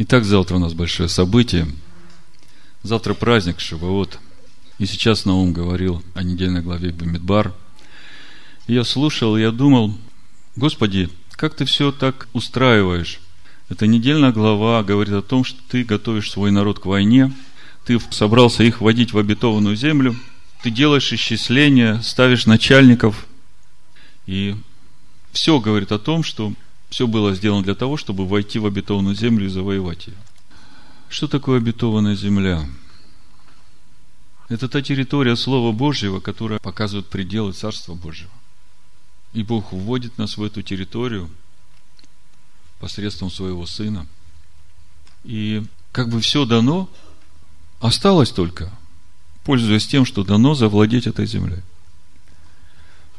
Итак, завтра у нас большое событие. Завтра праздник Шивоот. И сейчас Наум говорил о недельной главе Бамидбар. И я слушал, я думал, Господи, как ты все так устраиваешь? Эта недельная глава говорит о том, что ты готовишь свой народ к войне, ты собрался их вводить в обетованную землю, ты делаешь исчисления, ставишь начальников, и все говорит о том, что все было сделано для того, чтобы войти в обетованную землю и завоевать ее. Что такое обетованная земля? Это та территория Слова Божьего, которая показывает пределы Царства Божьего. И Бог вводит нас в эту территорию посредством своего Сына. И как бы все дано, осталось только, пользуясь тем, что дано, завладеть этой землей.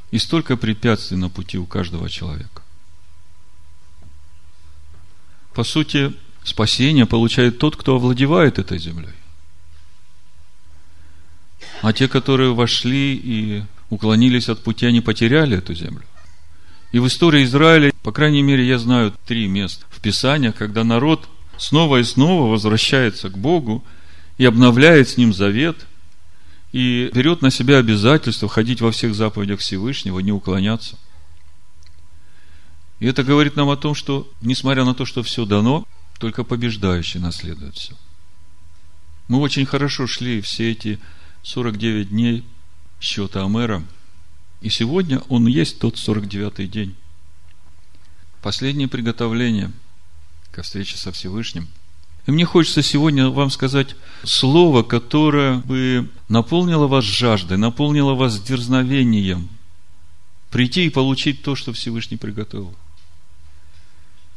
И столько препятствий на пути у каждого человека. По сути, спасение получает тот, кто овладевает этой землей. А те, которые вошли и уклонились от пути, они потеряли эту землю. И в истории Израиля, по крайней мере, я знаю три места в Писании, когда народ снова и снова возвращается к Богу и обновляет с Ним завет, и берет на себя обязательство ходить во всех заповедях Всевышнего, не уклоняться – и это говорит нам о том, что, несмотря на то, что все дано, только побеждающий наследует все. Мы очень хорошо шли все эти 49 дней счета Амера. И сегодня он есть тот 49-й день. Последнее приготовление ко встрече со Всевышним. И мне хочется сегодня вам сказать слово, которое бы наполнило вас жаждой, наполнило вас дерзновением прийти и получить то, что Всевышний приготовил.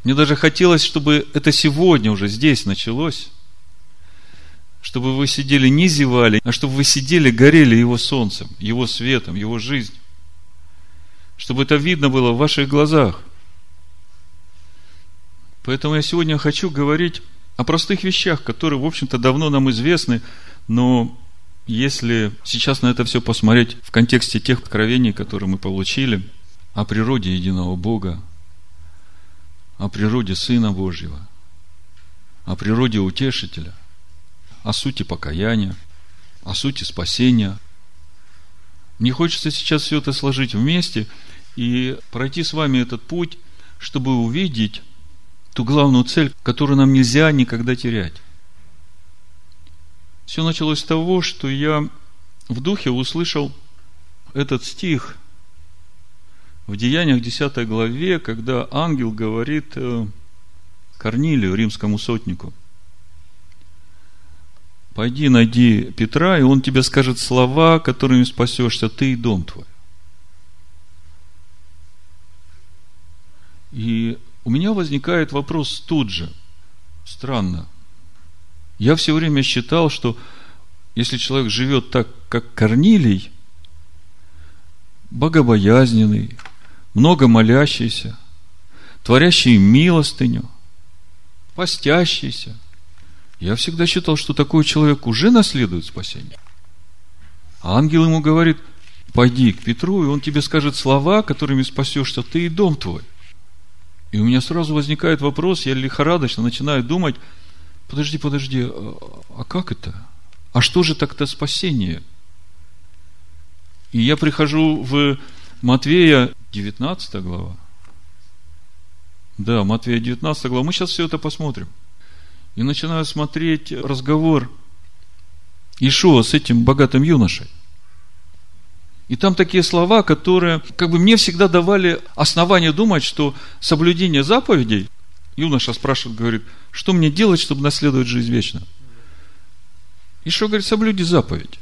Мне даже хотелось, чтобы это сегодня уже здесь началось. Чтобы вы сидели, не зевали, а чтобы вы сидели, горели Его солнцем, Его светом, Его жизнью. Чтобы это видно было в ваших глазах. Поэтому я сегодня хочу говорить о простых вещах, которые, в общем-то, давно нам известны, но если сейчас на это все посмотреть в контексте тех откровений, которые мы получили, о природе единого Бога, о природе Сына Божьего, о природе Утешителя, о сути покаяния, о сути спасения. Мне хочется сейчас все это сложить вместе и пройти с вами этот путь, чтобы увидеть ту главную цель, которую нам нельзя никогда терять. Все началось с того, что я в духе услышал этот стих – в Деяниях 10 главе, когда ангел говорит э, Корнилию, римскому сотнику, пойди найди Петра, и он тебе скажет слова, которыми спасешься ты и дом твой. И у меня возникает вопрос тут же. Странно. Я все время считал, что если человек живет так, как Корнилий, богобоязненный, много молящийся, творящий милостыню, постящийся. Я всегда считал, что такой человек уже наследует спасение. А ангел ему говорит, пойди к Петру, и он тебе скажет слова, которыми спасешься ты и дом твой. И у меня сразу возникает вопрос, я лихорадочно начинаю думать, подожди, подожди, а, а как это? А что же так-то спасение? И я прихожу в Матвея 19 глава. Да, Матвея 19 глава. Мы сейчас все это посмотрим. И начинаю смотреть разговор Ишуа с этим богатым юношей. И там такие слова, которые как бы мне всегда давали основание думать, что соблюдение заповедей, юноша спрашивает, говорит, что мне делать, чтобы наследовать жизнь вечно? Ишуа говорит, соблюди заповедь.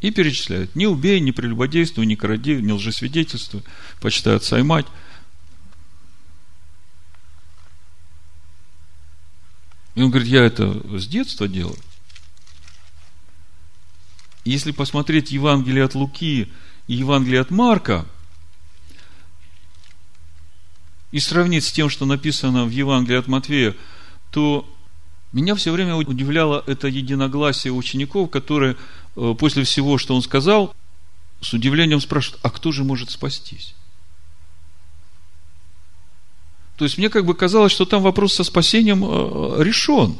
И перечисляют. Не убей, не прелюбодействуй, не кради, не лжесвидетельствуй, почитай отца и мать. И он говорит, я это с детства делаю. Если посмотреть Евангелие от Луки и Евангелие от Марка, и сравнить с тем, что написано в Евангелии от Матвея, то меня все время удивляло это единогласие учеников, которые после всего, что он сказал, с удивлением спрашивают, а кто же может спастись? То есть мне как бы казалось, что там вопрос со спасением э, решен.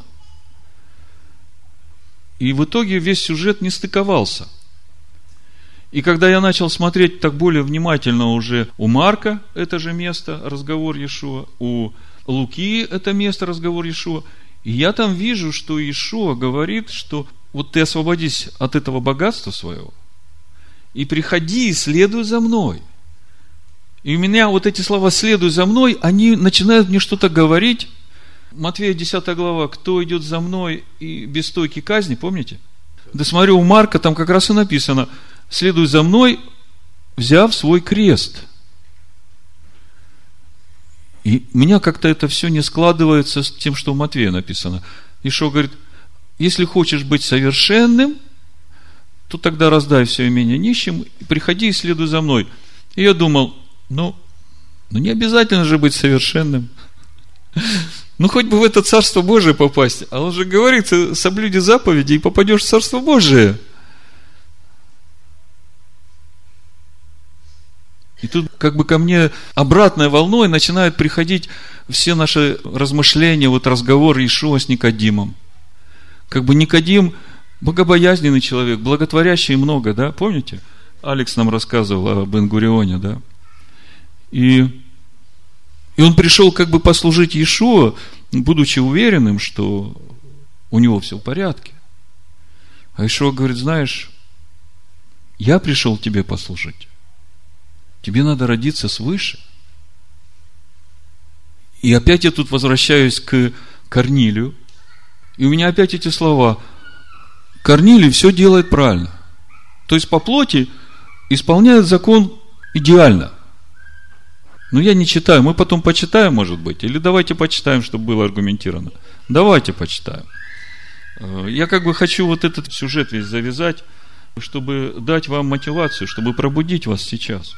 И в итоге весь сюжет не стыковался. И когда я начал смотреть так более внимательно уже у Марка это же место, разговор Иешуа, у Луки это место, разговор Иешуа, и я там вижу, что Иешуа говорит, что вот ты освободись от этого богатства своего, и приходи и следуй за мной. И у меня вот эти слова «следуй за мной», они начинают мне что-то говорить. Матвея 10 глава, кто идет за мной и без стойки казни, помните? Да смотрю, у Марка там как раз и написано – следуй за мной, взяв свой крест. И меня как-то это все не складывается с тем, что у Матвея написано. Ишо говорит, если хочешь быть совершенным, то тогда раздай все имение нищим, и приходи и следуй за мной. И я думал, ну, ну не обязательно же быть совершенным. Ну, хоть бы в это Царство Божие попасть. А он же говорит, соблюди заповеди и попадешь в Царство Божие. И тут как бы ко мне обратной волной начинают приходить все наши размышления, вот разговор Ишуа с Никодимом. Как бы Никодим богобоязненный человек, благотворящий много, да, помните? Алекс нам рассказывал об Бенгурионе, да. И, и он пришел как бы послужить Иешуа, будучи уверенным, что у него все в порядке. А Ишуа говорит, знаешь, я пришел тебе послужить. Тебе надо родиться свыше. И опять я тут возвращаюсь к Корнилию. И у меня опять эти слова. Корнилий все делает правильно. То есть по плоти исполняет закон идеально. Но я не читаю. Мы потом почитаем, может быть. Или давайте почитаем, чтобы было аргументировано. Давайте почитаем. Э, я как бы хочу вот этот сюжет весь завязать, чтобы дать вам мотивацию, чтобы пробудить вас сейчас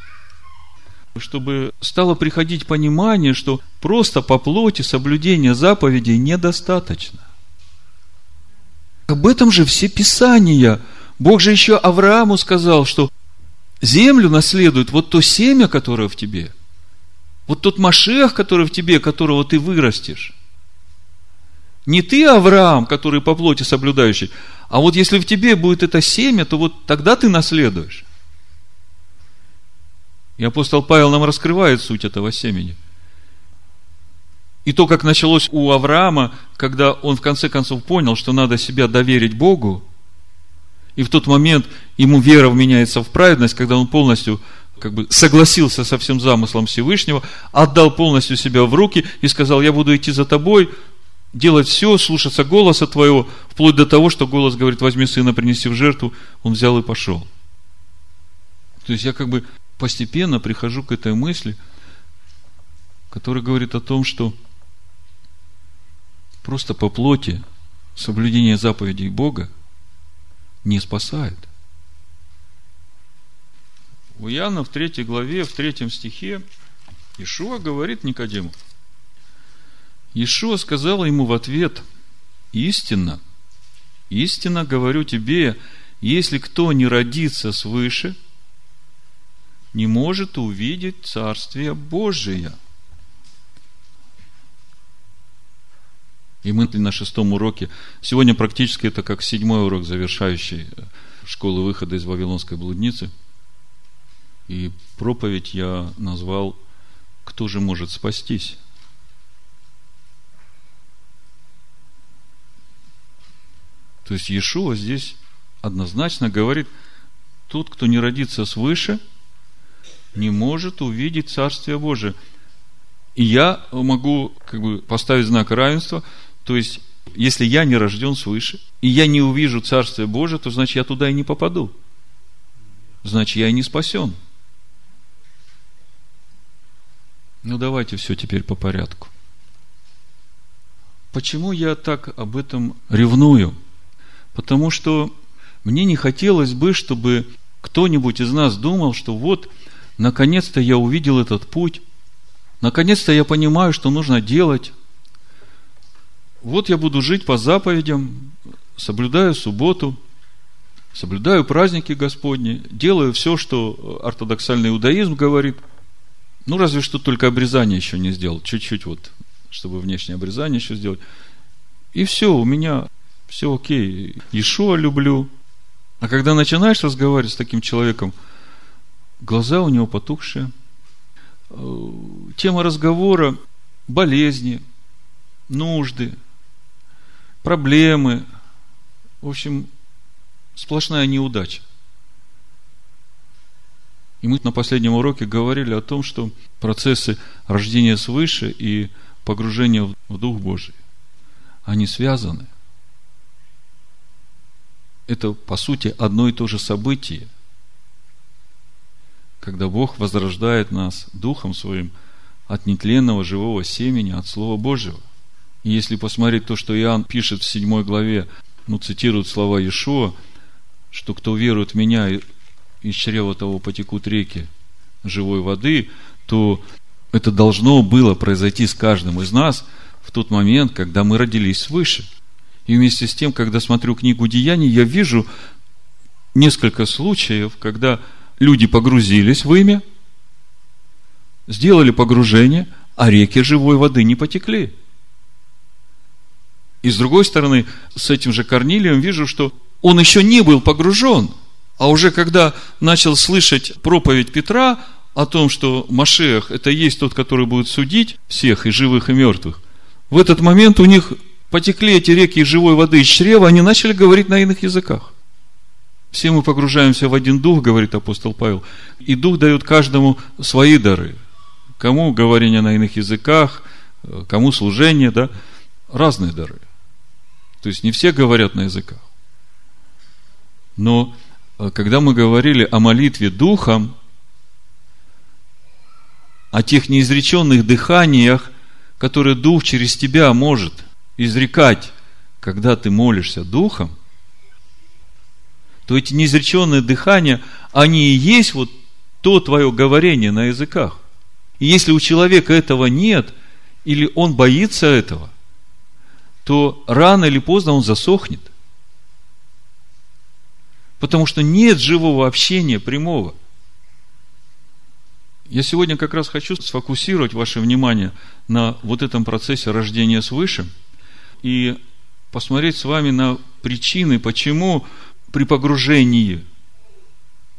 чтобы стало приходить понимание, что просто по плоти соблюдения заповедей недостаточно. Об этом же все Писания. Бог же еще Аврааму сказал, что землю наследует вот то семя, которое в тебе. Вот тот Машех, который в тебе, которого ты вырастешь. Не ты, Авраам, который по плоти соблюдающий, а вот если в тебе будет это семя, то вот тогда ты наследуешь. И апостол Павел нам раскрывает суть этого семени. И то, как началось у Авраама, когда он в конце концов понял, что надо себя доверить Богу, и в тот момент ему вера вменяется в праведность, когда он полностью как бы согласился со всем замыслом Всевышнего, отдал полностью себя в руки и сказал, я буду идти за тобой, делать все, слушаться голоса твоего, вплоть до того, что голос говорит, возьми сына, принеси в жертву, он взял и пошел. То есть я как бы постепенно прихожу к этой мысли, которая говорит о том, что просто по плоти соблюдение заповедей Бога не спасает. У Иоанна в третьей главе, в третьем стихе Ишуа говорит Никодиму. Ишуа сказал ему в ответ, истинно, истинно говорю тебе, если кто не родится свыше – не может увидеть Царствие Божие. И мы на шестом уроке, сегодня практически это как седьмой урок, завершающий э, школы выхода из Вавилонской блудницы. И проповедь я назвал «Кто же может спастись?» То есть Иешуа здесь однозначно говорит, тот, кто не родится свыше – не может увидеть Царствие Божие. И я могу как бы поставить знак равенства, то есть, если я не рожден свыше, и я не увижу Царствие Божие, то значит, я туда и не попаду. Значит, я и не спасен. Ну, давайте все теперь по порядку. Почему я так об этом ревную? Потому что мне не хотелось бы, чтобы кто-нибудь из нас думал, что вот наконец-то я увидел этот путь, наконец-то я понимаю, что нужно делать. Вот я буду жить по заповедям, соблюдаю субботу, соблюдаю праздники Господни, делаю все, что ортодоксальный иудаизм говорит. Ну, разве что только обрезание еще не сделал. Чуть-чуть вот, чтобы внешнее обрезание еще сделать. И все, у меня все окей. Ишуа люблю. А когда начинаешь разговаривать с таким человеком, глаза у него потухшие. Э, тема разговора – болезни, нужды, проблемы. В общем, сплошная неудача. И мы на последнем уроке говорили о том, что процессы рождения свыше и погружения в Дух Божий, они связаны. Это, по сути, одно и то же событие. Когда Бог возрождает нас Духом Своим от нетленного живого семени, от Слова Божьего. Если посмотреть то, что Иоанн пишет в 7 главе, ну, цитирует слова Иешуа, что кто верует в меня, из чрева того потекут реки живой воды, то это должно было произойти с каждым из нас в тот момент, когда мы родились свыше. И вместе с тем, когда смотрю книгу Деяний, я вижу несколько случаев, когда люди погрузились в имя, сделали погружение, а реки живой воды не потекли. И с другой стороны, с этим же Корнилием вижу, что он еще не был погружен – а уже когда начал слышать проповедь Петра о том, что Машех – это есть тот, который будет судить всех, и живых, и мертвых, в этот момент у них потекли эти реки живой воды из чрева, они начали говорить на иных языках. Все мы погружаемся в один дух, говорит апостол Павел, и дух дает каждому свои дары. Кому говорение на иных языках, кому служение, да, разные дары. То есть не все говорят на языках. Но Э, когда мы говорили о молитве духом, о тех неизреченных дыханиях, которые дух через тебя может изрекать, когда ты молишься духом, то эти неизреченные дыхания, они и есть вот то твое говорение на языках. И если у человека этого нет, или он боится этого, то рано или поздно он засохнет – Потому что нет живого общения прямого. Я сегодня как раз хочу сфокусировать ваше внимание на вот этом процессе рождения свыше и посмотреть с вами на причины, почему при погружении,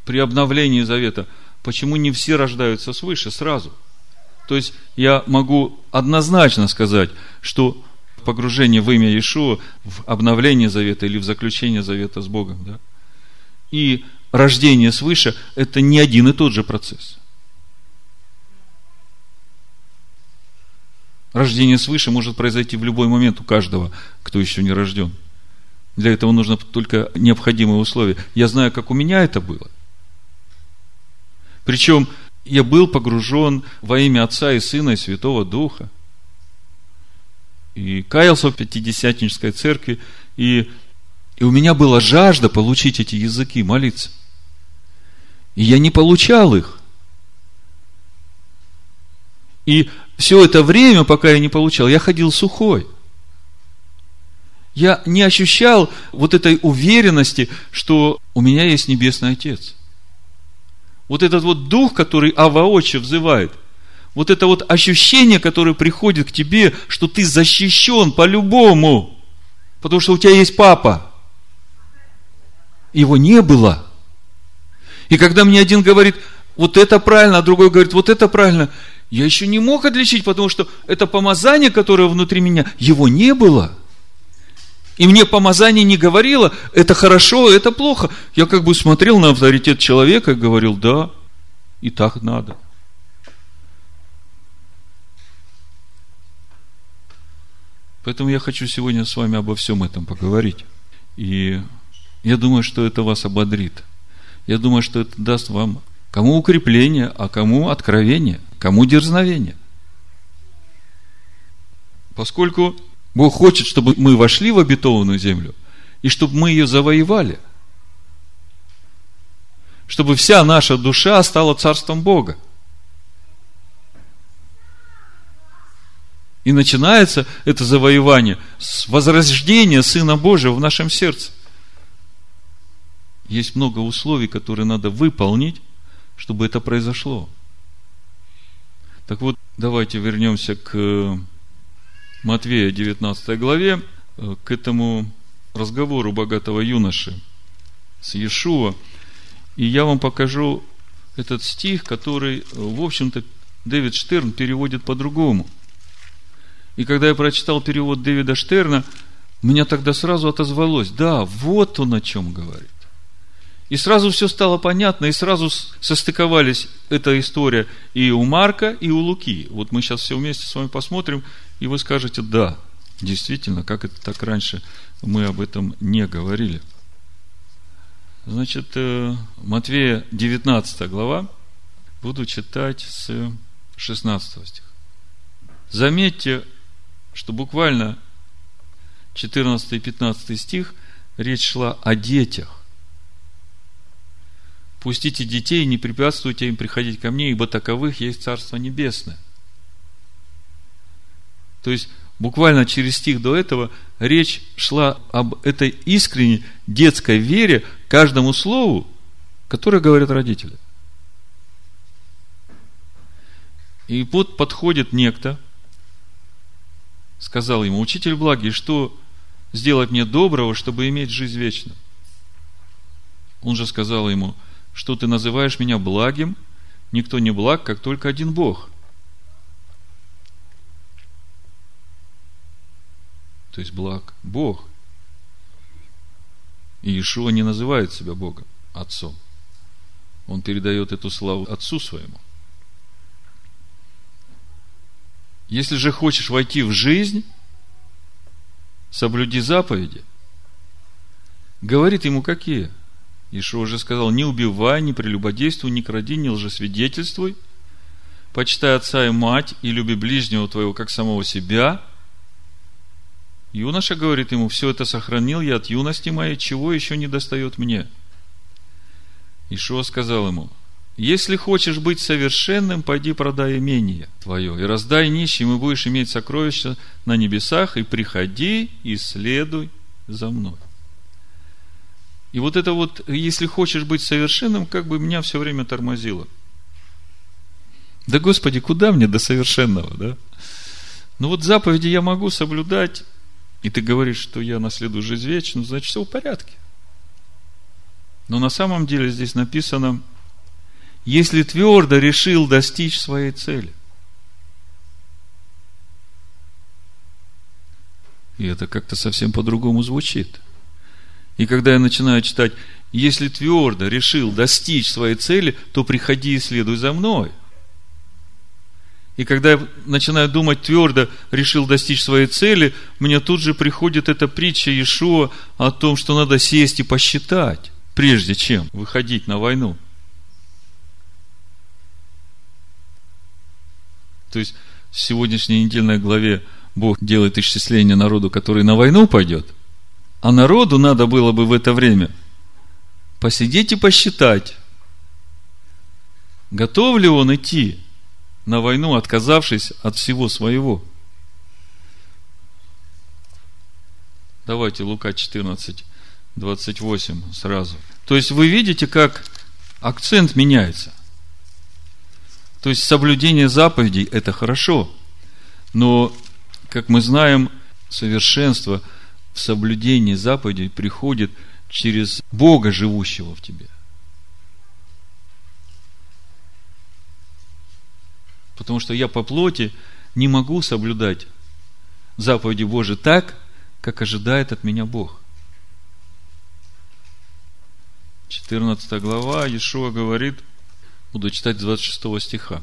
при обновлении завета, почему не все рождаются свыше сразу. То есть я могу однозначно сказать, что погружение в имя Иешуа, в обновление завета или в заключение завета с Богом, да, и рождение свыше – это не один и тот же процесс. Рождение свыше может произойти в любой момент у каждого, кто еще не рожден. Для этого нужно только необходимые условия. Я знаю, как у меня это было. Причем я был погружен во имя Отца и Сына и Святого Духа. И каялся в Пятидесятнической церкви, и и у меня была жажда получить эти языки, молиться. И я не получал их. И все это время, пока я не получал, я ходил сухой. Я не ощущал вот этой уверенности, что у меня есть Небесный Отец. Вот этот вот дух, который Аваочи взывает, вот это вот ощущение, которое приходит к тебе, что ты защищен по-любому, потому что у тебя есть папа – его не было. И когда мне один говорит, вот это правильно, а другой говорит, вот это правильно, я еще не мог отличить, потому что это помазание, которое внутри меня, его не было. И мне помазание не говорило, это хорошо, это плохо. Я как бы смотрел на авторитет человека и говорил, да, и так надо. Поэтому я хочу сегодня с вами обо всем этом поговорить. И я думаю, что это вас ободрит. Я думаю, что это даст вам кому укрепление, а кому откровение, кому дерзновение. Поскольку Бог хочет, чтобы мы вошли в обетованную землю, и чтобы мы ее завоевали. Чтобы вся наша душа стала царством Бога. И начинается это завоевание с возрождения Сына Божьего в нашем сердце. Есть много условий, которые надо выполнить, чтобы это произошло. Так вот, давайте вернемся к Матвея 19 главе, э, к этому разговору богатого юноши с Иешуа. И я вам покажу этот стих, который, э, в общем-то, Дэвид Штерн переводит по-другому. И когда я прочитал перевод Дэвида Штерна, меня тогда сразу отозвалось, да, вот он о чем говорит. И сразу все стало понятно, и сразу состыковались эта история и у Марка, и у Луки. Вот мы сейчас все вместе с вами посмотрим, и вы скажете, да, действительно, как это так раньше мы об этом не говорили. Значит, э, Матвея 19 глава, буду читать с 16 стиха. Заметьте, что буквально 14 и 15 стих речь шла о детях. Пустите детей, не препятствуйте им приходить ко мне, ибо таковых есть Царство Небесное. То есть, буквально через стих до этого речь шла об этой искренней детской вере каждому слову, которое говорят родители. И вот подходит некто, сказал ему, учитель благий, что сделать мне доброго, чтобы иметь жизнь вечную? Он же сказал ему, что ты называешь меня благим, никто не благ, как только один Бог. То есть благ Бог. И Иешуа не называет себя Богом, Отцом. Он передает эту славу Отцу своему. Если же хочешь войти в жизнь, соблюди заповеди. Говорит ему, какие? Ишуа уже сказал, не убивай, не прелюбодействуй, не кради, не лжесвидетельствуй, почитай отца и мать и люби ближнего твоего, как самого себя. Юноша говорит ему, все это сохранил я от юности моей, чего еще не достает мне? Ишуа сказал ему, если хочешь быть совершенным, пойди продай имение твое и раздай нищим, и будешь иметь сокровища на небесах, и приходи и следуй за мной. И вот это вот, если хочешь быть совершенным, как бы меня все время тормозило. Да, Господи, куда мне до совершенного, да? Ну вот заповеди я могу соблюдать, и ты говоришь, что я наследую жизнь вечную, значит, все в порядке. Но на самом деле здесь написано, если твердо решил достичь своей цели. И это как-то совсем по-другому звучит – и когда я начинаю читать, если твердо решил достичь своей цели, то приходи и следуй за мной. И когда я начинаю думать твердо, решил достичь своей цели, мне тут же приходит эта притча Иешуа о том, что надо сесть и посчитать, прежде чем выходить на войну. То есть, в сегодняшней недельной главе Бог делает исчисление народу, который на войну пойдет – а народу надо было бы в это время посидеть и посчитать, готов ли он идти на войну, отказавшись от всего своего. Давайте Лука 14, 28 сразу. То есть вы видите, как акцент меняется. То есть соблюдение заповедей – это хорошо. Но, как мы знаем, совершенство – соблюдение заповедей приходит через Бога, живущего в тебе. Потому что я по плоти не могу соблюдать заповеди Божии так, как ожидает от меня Бог. 14 глава, Иешуа говорит, буду читать 26 стиха.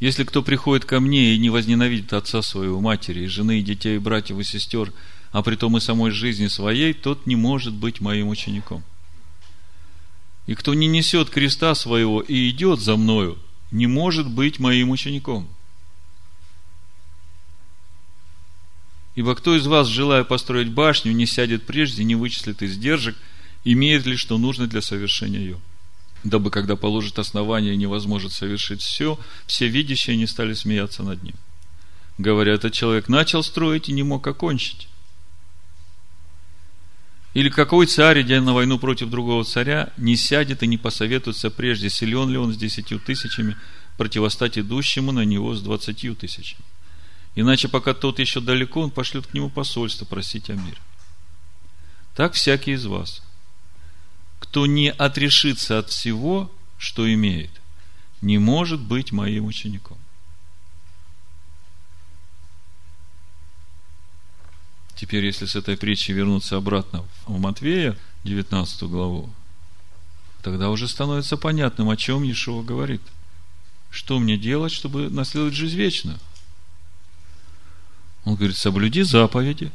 Если кто приходит ко мне и не возненавидит отца своего, матери, и жены, и детей, и братьев, и сестер, а при том и самой жизни своей, тот не может быть моим учеником. И кто не несет креста своего и идет за мною, не может быть моим учеником. Ибо кто из вас, желая построить башню, не сядет прежде, не вычислит издержек, имеет ли что нужно для совершения ее? Дабы, когда положит основание, невозможно совершить все, все видящие не стали смеяться над ним. Говоря, этот человек начал строить и не мог окончить. Или какой царь, идя на войну против другого царя, не сядет и не посоветуется прежде, силен ли он с десятью тысячами противостать идущему на него с двадцатью тысячами. Иначе, пока тот еще далеко, он пошлет к нему посольство просить о мире. Так всякий из вас, кто не отрешится от всего, что имеет, не может быть моим учеником. Теперь, если с этой притчи вернуться обратно в Матвея, 19 главу, тогда уже становится понятным, о чем Иешуа говорит. Что мне делать, чтобы наследовать жизнь вечную? Он говорит, соблюди заповеди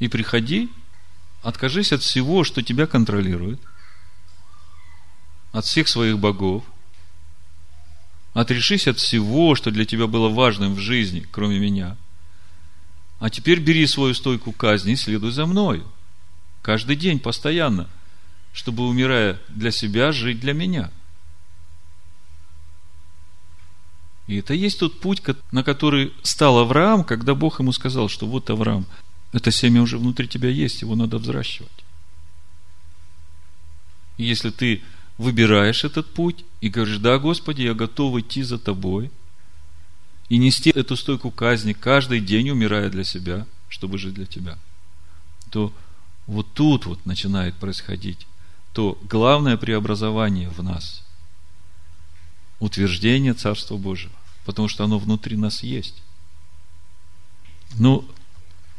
и приходи, откажись от всего, что тебя контролирует, от всех своих богов, отрешись от всего, что для тебя было важным в жизни, кроме меня. А теперь бери свою стойку казни и следуй за мною. Каждый день, постоянно, чтобы, умирая для себя, жить для меня – И это есть тот путь, на который стал Авраам, когда Бог ему сказал, что вот Авраам, это семя уже внутри тебя есть, его надо взращивать. Если ты выбираешь этот путь и говоришь, да, Господи, я готов идти за тобой и нести эту стойку казни каждый день, умирая для себя, чтобы жить для тебя, то вот тут вот начинает происходить то главное преобразование в нас – утверждение Царства Божьего, потому что оно внутри нас есть. Ну,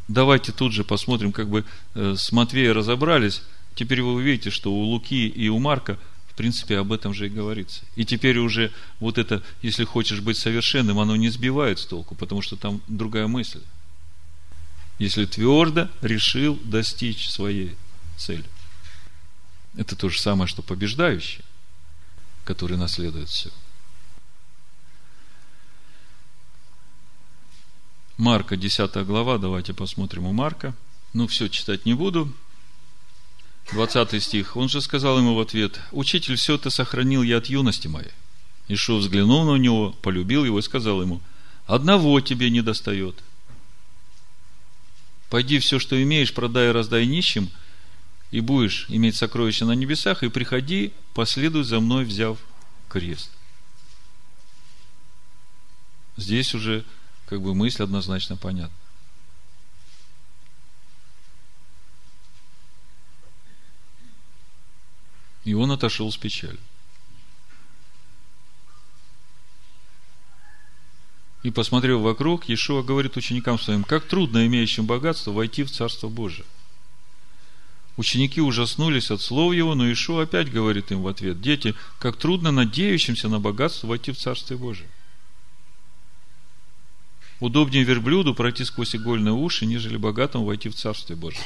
давайте тут же посмотрим, как бы э, с Матвея разобрались. Теперь вы увидите, что у Луки и у Марка, в принципе, об этом же и говорится. И теперь уже вот это, если хочешь быть совершенным, оно не сбивает с толку, потому что там другая мысль. Если твердо решил достичь своей цели. Это то же самое, что побеждающий, который наследует все. Марка, 10 глава, давайте посмотрим у Марка. Ну, все читать не буду. 20 стих. Он же сказал ему в ответ, «Учитель, все это сохранил я от юности моей». Ишо взглянул на него, полюбил его и сказал ему, «Одного тебе не достает. Пойди все, что имеешь, продай и раздай нищим, и будешь иметь сокровища на небесах, и приходи, последуй за мной, взяв крест». Здесь уже как бы мысль однозначно понятна. И он отошел с печалью. И посмотрев вокруг, Иешуа говорит ученикам своим, как трудно имеющим богатство войти в Царство Божие. Ученики ужаснулись от слов его, но Ишуа опять говорит им в ответ, дети, как трудно надеющимся на богатство войти в Царствие Божие. Удобнее верблюду пройти сквозь игольные уши, нежели богатому войти в Царствие Божие.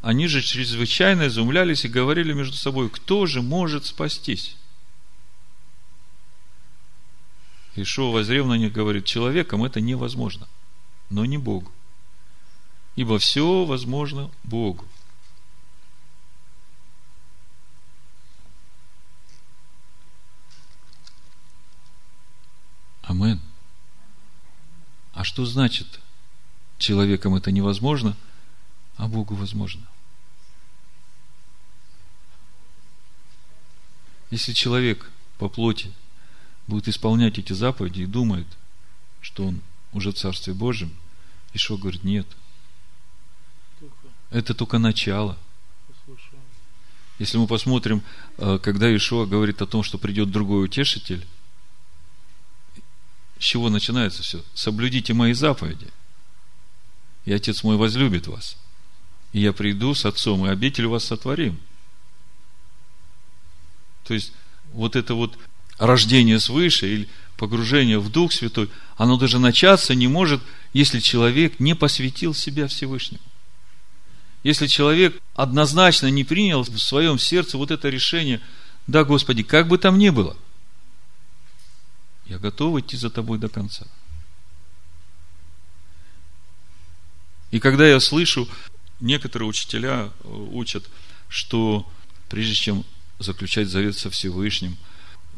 Они же чрезвычайно изумлялись и говорили между собой, кто же может спастись? Ишуа, возрев на них, говорит, человеком это невозможно, но не Богу. Ибо все возможно Богу. Аминь. А что значит, человеком это невозможно, а Богу возможно? Если человек по плоти будет исполнять эти заповеди и думает, что он уже в Царстве Божьем, Ишо говорит, нет. Это только начало. Если мы посмотрим, э, когда Ишуа говорит о том, что придет другой утешитель, с чего начинается все? Соблюдите мои заповеди. И Отец мой возлюбит вас. И я приду с Отцом, и обитель вас сотворим. То есть, вот это вот рождение свыше или погружение в Дух Святой, оно даже начаться не может, если человек не посвятил себя Всевышнему. Если человек однозначно не принял в своем сердце вот это решение, да, Господи, как бы там ни было – я готов идти за тобой до конца. И когда я слышу, некоторые учителя э, учат, что прежде чем заключать завет со Всевышним,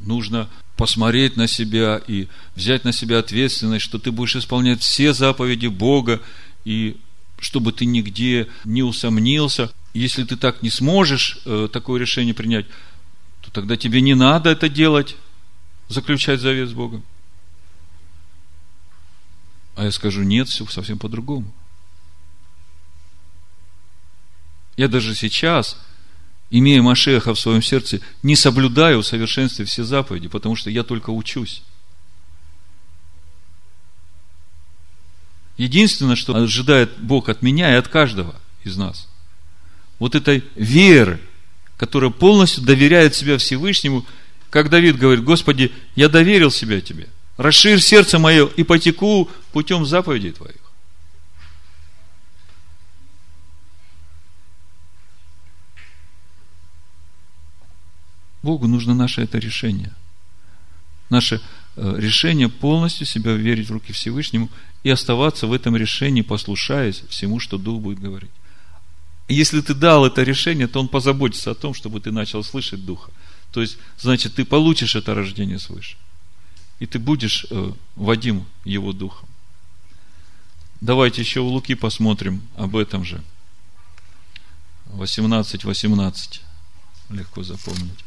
нужно посмотреть на себя и взять на себя ответственность, что ты будешь исполнять все заповеди Бога, и чтобы ты нигде не усомнился. Если ты так не сможешь э, такое решение принять, то тогда тебе не надо это делать, заключать завет с Богом? А я скажу, нет, все совсем по-другому. Я даже сейчас, имея Машеха в своем сердце, не соблюдаю в совершенстве все заповеди, потому что я только учусь. Единственное, что ожидает Бог от меня и от каждого из нас, вот этой веры, которая полностью доверяет себя Всевышнему, как Давид говорит, Господи, я доверил себя Тебе, расширь сердце мое и потеку путем заповедей Твоих. Богу нужно наше это решение. Наше э, решение полностью себя верить в руки Всевышнему и оставаться в этом решении, послушаясь всему, что Дух будет говорить. Если ты дал это решение, то Он позаботится о том, чтобы ты начал слышать Духа. То есть, значит, ты получишь это рождение свыше. И ты будешь э, Вадим Его Духом. Давайте еще в Луки посмотрим об этом же. 18, 18. Легко запомнить.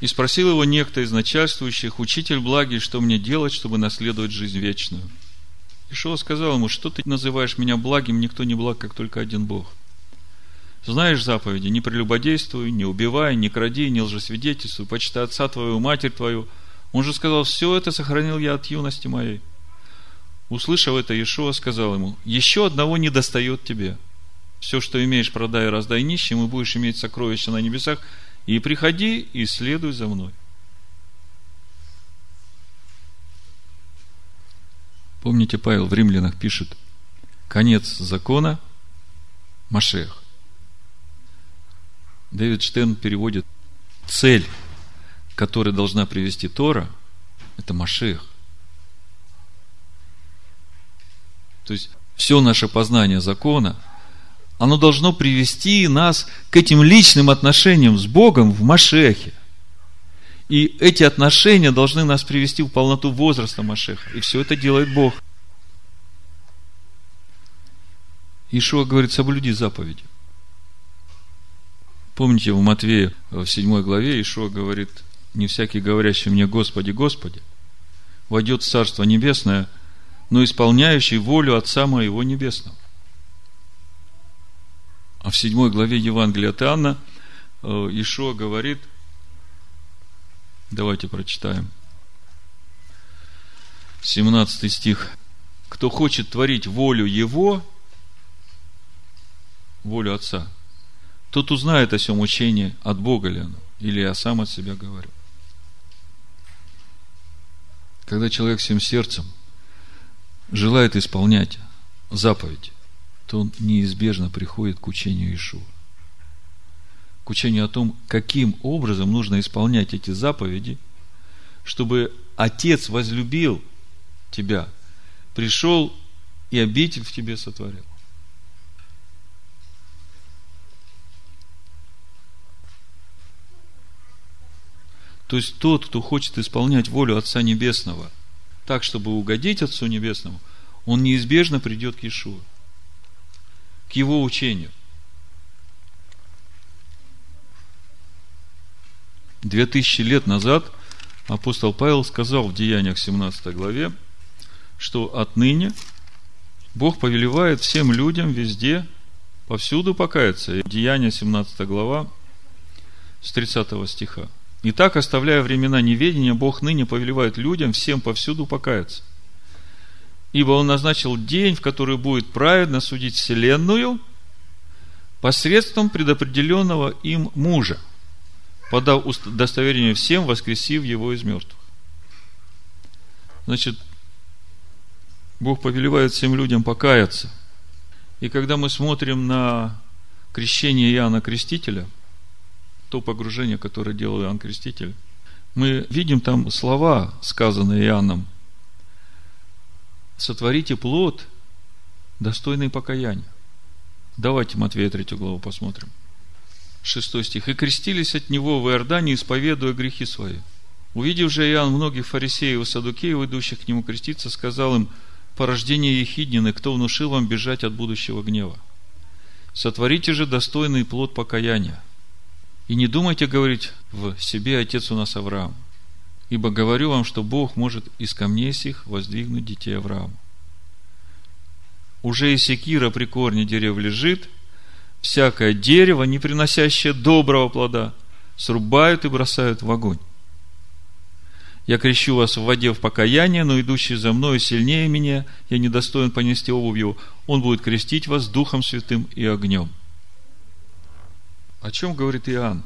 И спросил его некто из начальствующих, учитель благий, что мне делать, чтобы наследовать жизнь вечную? Ишуа сказал ему, что ты называешь меня благим, никто не благ, как только один Бог. Знаешь заповеди, не прелюбодействуй, не убивай, не кради, не лжесвидетельствуй, почитай отца твоего, матерь твою. Он же сказал, все это сохранил я от юности моей. Услышав это, Иешуа сказал ему, еще одного не достает тебе. Все, что имеешь, продай и раздай нищим, и будешь иметь сокровища на небесах – и приходи и следуй за мной. Помните, Павел в Римлянах пишет, конец закона – Машех. Дэвид Штерн переводит цель, которая должна привести Тора, это Машех. То есть, все наше познание закона – оно должно привести нас к этим личным отношениям с Богом в Машехе. И эти отношения должны нас привести в полноту возраста Машеха. И все это делает Бог. Ишуа говорит, соблюди заповеди. Помните, в Матвея в 7 главе Ишуа говорит, не всякий говорящий мне Господи, Господи, войдет в Царство Небесное, но исполняющий волю Отца Моего Небесного. А в седьмой главе Евангелия от Иоанна э, Ишуа говорит, давайте прочитаем, 17 стих, кто хочет творить волю Его, волю Отца, тот узнает о всем учении, от Бога ли оно, или я сам от себя говорю. Когда человек всем сердцем желает исполнять заповедь, то он неизбежно приходит к учению Ишуа. К учению о том, каким образом нужно исполнять эти заповеди, чтобы Отец возлюбил тебя, пришел и обитель в тебе сотворил. То есть тот, кто хочет исполнять волю Отца Небесного так, чтобы угодить Отцу Небесному, он неизбежно придет к Иешуа к его учению. Две тысячи лет назад апостол Павел сказал в Деяниях 17 главе, что отныне Бог повелевает всем людям везде, повсюду покаяться. Деяния 17 глава с 30 стиха. И так, оставляя времена неведения, Бог ныне повелевает людям всем повсюду покаяться – ибо он назначил день, в который будет праведно судить вселенную посредством предопределенного им мужа, подав удостоверение всем, воскресив его из мертвых. Значит, Бог повелевает всем людям покаяться. И когда мы смотрим на крещение Иоанна Крестителя, то погружение, которое делал Иоанн Креститель, мы видим там слова, сказанные Иоанном – сотворите плод, достойный покаяния. Давайте Матвея 3 главу посмотрим. 6 стих. «И крестились от него в Иордане, исповедуя грехи свои. Увидев же Иоанн многих фарисеев и садукеев, идущих к нему креститься, сказал им, порождение Ехиднины, кто внушил вам бежать от будущего гнева? Сотворите же достойный плод покаяния. И не думайте говорить в себе, отец у нас Авраам. Ибо говорю вам, что Бог может из камней сих воздвигнуть детей Авраама. Уже и секира при корне дерев лежит, всякое дерево, не приносящее доброго плода, срубают и бросают в огонь. Я крещу вас в воде в покаяние, но идущий за мною сильнее меня, я недостоин понести обувь его. Он будет крестить вас Духом Святым и огнем. О чем говорит Иоанн?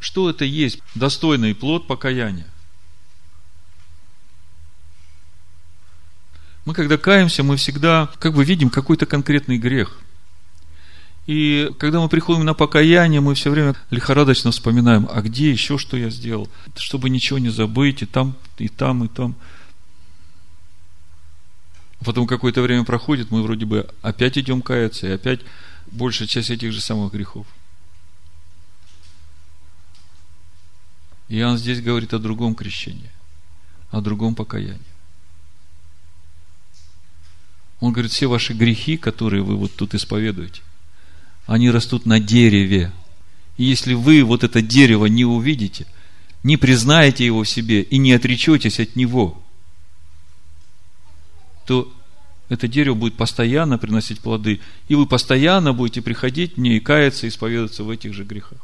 Что это есть достойный плод покаяния? Мы, когда каемся, мы всегда как бы видим какой-то конкретный грех. И когда мы приходим на покаяние, мы все время лихорадочно вспоминаем, а где еще что я сделал, чтобы ничего не забыть, и там, и там, и там. Потом какое-то время проходит, мы вроде бы опять идем каяться, и опять большая часть этих же самых грехов. Иоанн здесь говорит о другом крещении, о другом покаянии. Он говорит, все ваши грехи, которые вы вот тут исповедуете, они растут на дереве. И если вы вот это дерево не увидите, не признаете его в себе и не отречетесь от него, то это дерево будет постоянно приносить плоды, и вы постоянно будете приходить мне и каяться, и исповедоваться в этих же грехах.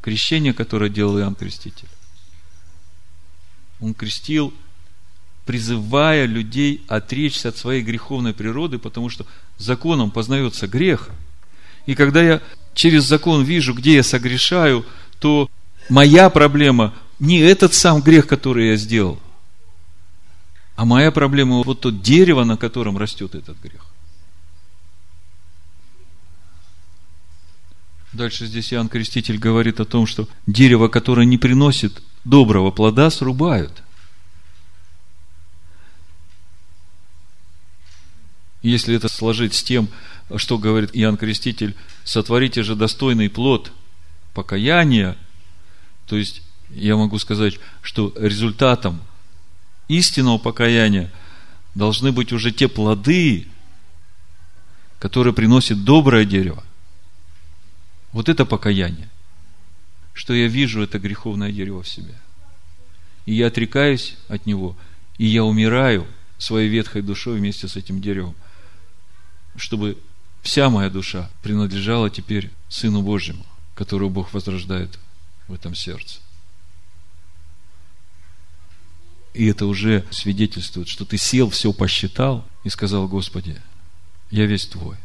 Крещение, которое делал Иоанн Креститель. Он крестил призывая людей отречься от своей греховной природы, потому что законом познается грех. И когда я через закон вижу, где я согрешаю, то моя проблема не этот сам грех, который я сделал, а моя проблема вот то дерево, на котором растет этот грех. Дальше здесь Иоанн Креститель говорит о том, что дерево, которое не приносит доброго плода, срубают – Если это сложить с тем, что говорит Иоанн Креститель, сотворите же достойный плод покаяния, то есть я могу сказать, что результатом истинного покаяния должны быть уже те плоды, которые приносит доброе дерево. Вот это покаяние. Что я вижу это греховное дерево в себе. И я отрекаюсь от него, и я умираю своей ветхой душой вместе с этим деревом – чтобы вся моя душа принадлежала теперь Сыну Божьему, которого Бог возрождает в этом сердце. И это уже свидетельствует, что ты сел, все посчитал и сказал, Господи, я весь Твой.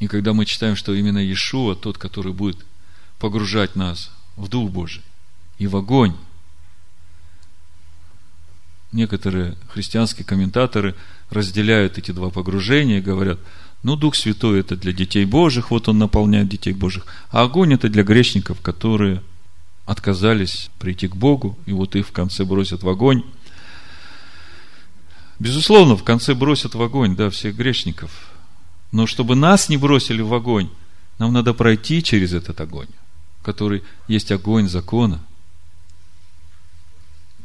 И когда мы читаем, что именно Иешуа, тот, который будет погружать нас в Дух Божий и в огонь, некоторые христианские комментаторы разделяют эти два погружения и говорят, ну, Дух Святой это для детей Божьих, вот он наполняет детей Божьих, а огонь это для грешников, которые отказались прийти к Богу, и вот их в конце бросят в огонь. Безусловно, в конце бросят в огонь, да, всех грешников. Но чтобы нас не бросили в огонь, нам надо пройти через этот огонь, который есть огонь закона –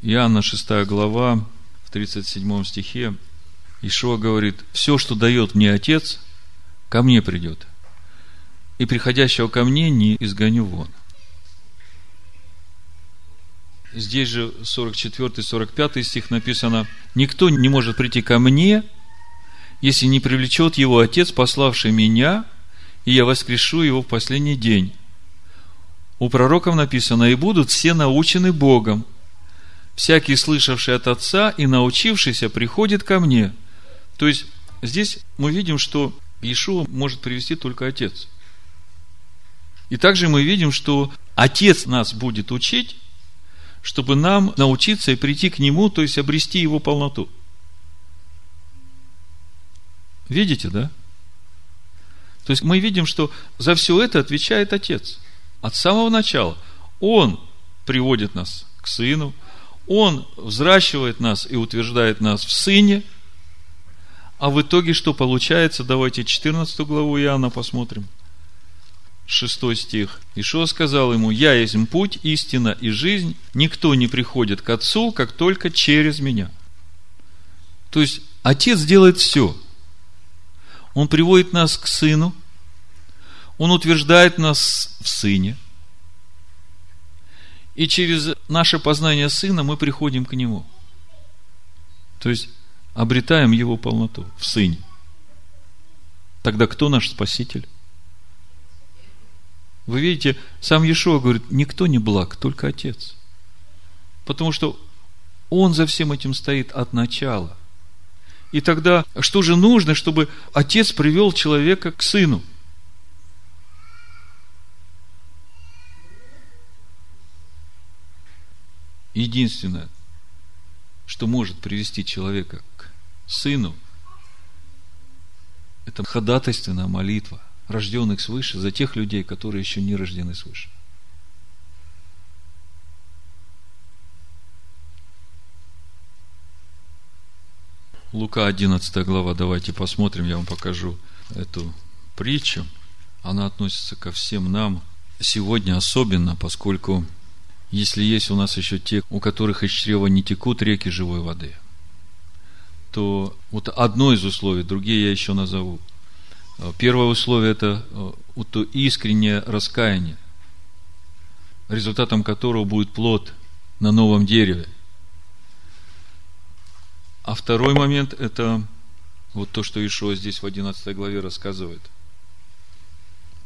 Иоанна 6 глава, в 37 стихе, Ишуа говорит, все, что дает мне Отец, ко мне придет. И приходящего ко мне не изгоню вон. Здесь же 44-45 стих написано, никто не может прийти ко мне, если не привлечет его Отец, пославший меня, и я воскрешу его в последний день. У пророков написано, и будут все научены Богом, всякий слышавший от Отца и научившийся приходит ко мне. То есть, здесь мы видим, что Иешуа может привести только Отец. И также мы видим, что Отец нас будет учить, чтобы нам научиться и прийти к Нему, то есть обрести Его полноту. Видите, да? То есть мы видим, что за все это отвечает Отец. От самого начала. Он приводит нас к Сыну, он взращивает нас и утверждает нас в Сыне, а в итоге что получается? Давайте 14 главу Иоанна посмотрим. 6 стих. Ишо сказал ему, «Я есть путь, истина и жизнь, никто не приходит к Отцу, как только через меня». То есть, Отец делает все. Он приводит нас к Сыну, Он утверждает нас в Сыне. И через наше познание Сына мы приходим к Нему. То есть, обретаем Его полноту в Сыне. Тогда кто наш Спаситель? Вы видите, сам Иешуа говорит, никто не благ, только Отец. Потому что Он за всем этим стоит от начала. И тогда, что же нужно, чтобы Отец привел человека к Сыну? Единственное, что может привести человека к Сыну, это ходатайственная молитва – рожденных свыше, за тех людей, которые еще не рождены свыше. Лука 11 глава, давайте посмотрим, я вам покажу эту притчу. Она относится ко всем нам сегодня особенно, поскольку если есть у нас еще те, у которых из чрева не текут реки живой воды, то вот одно из условий, другие я еще назову – Первое условие – это то искреннее раскаяние, результатом которого будет плод на новом дереве. А второй момент – это вот то, что Ишуа здесь в 11 главе рассказывает.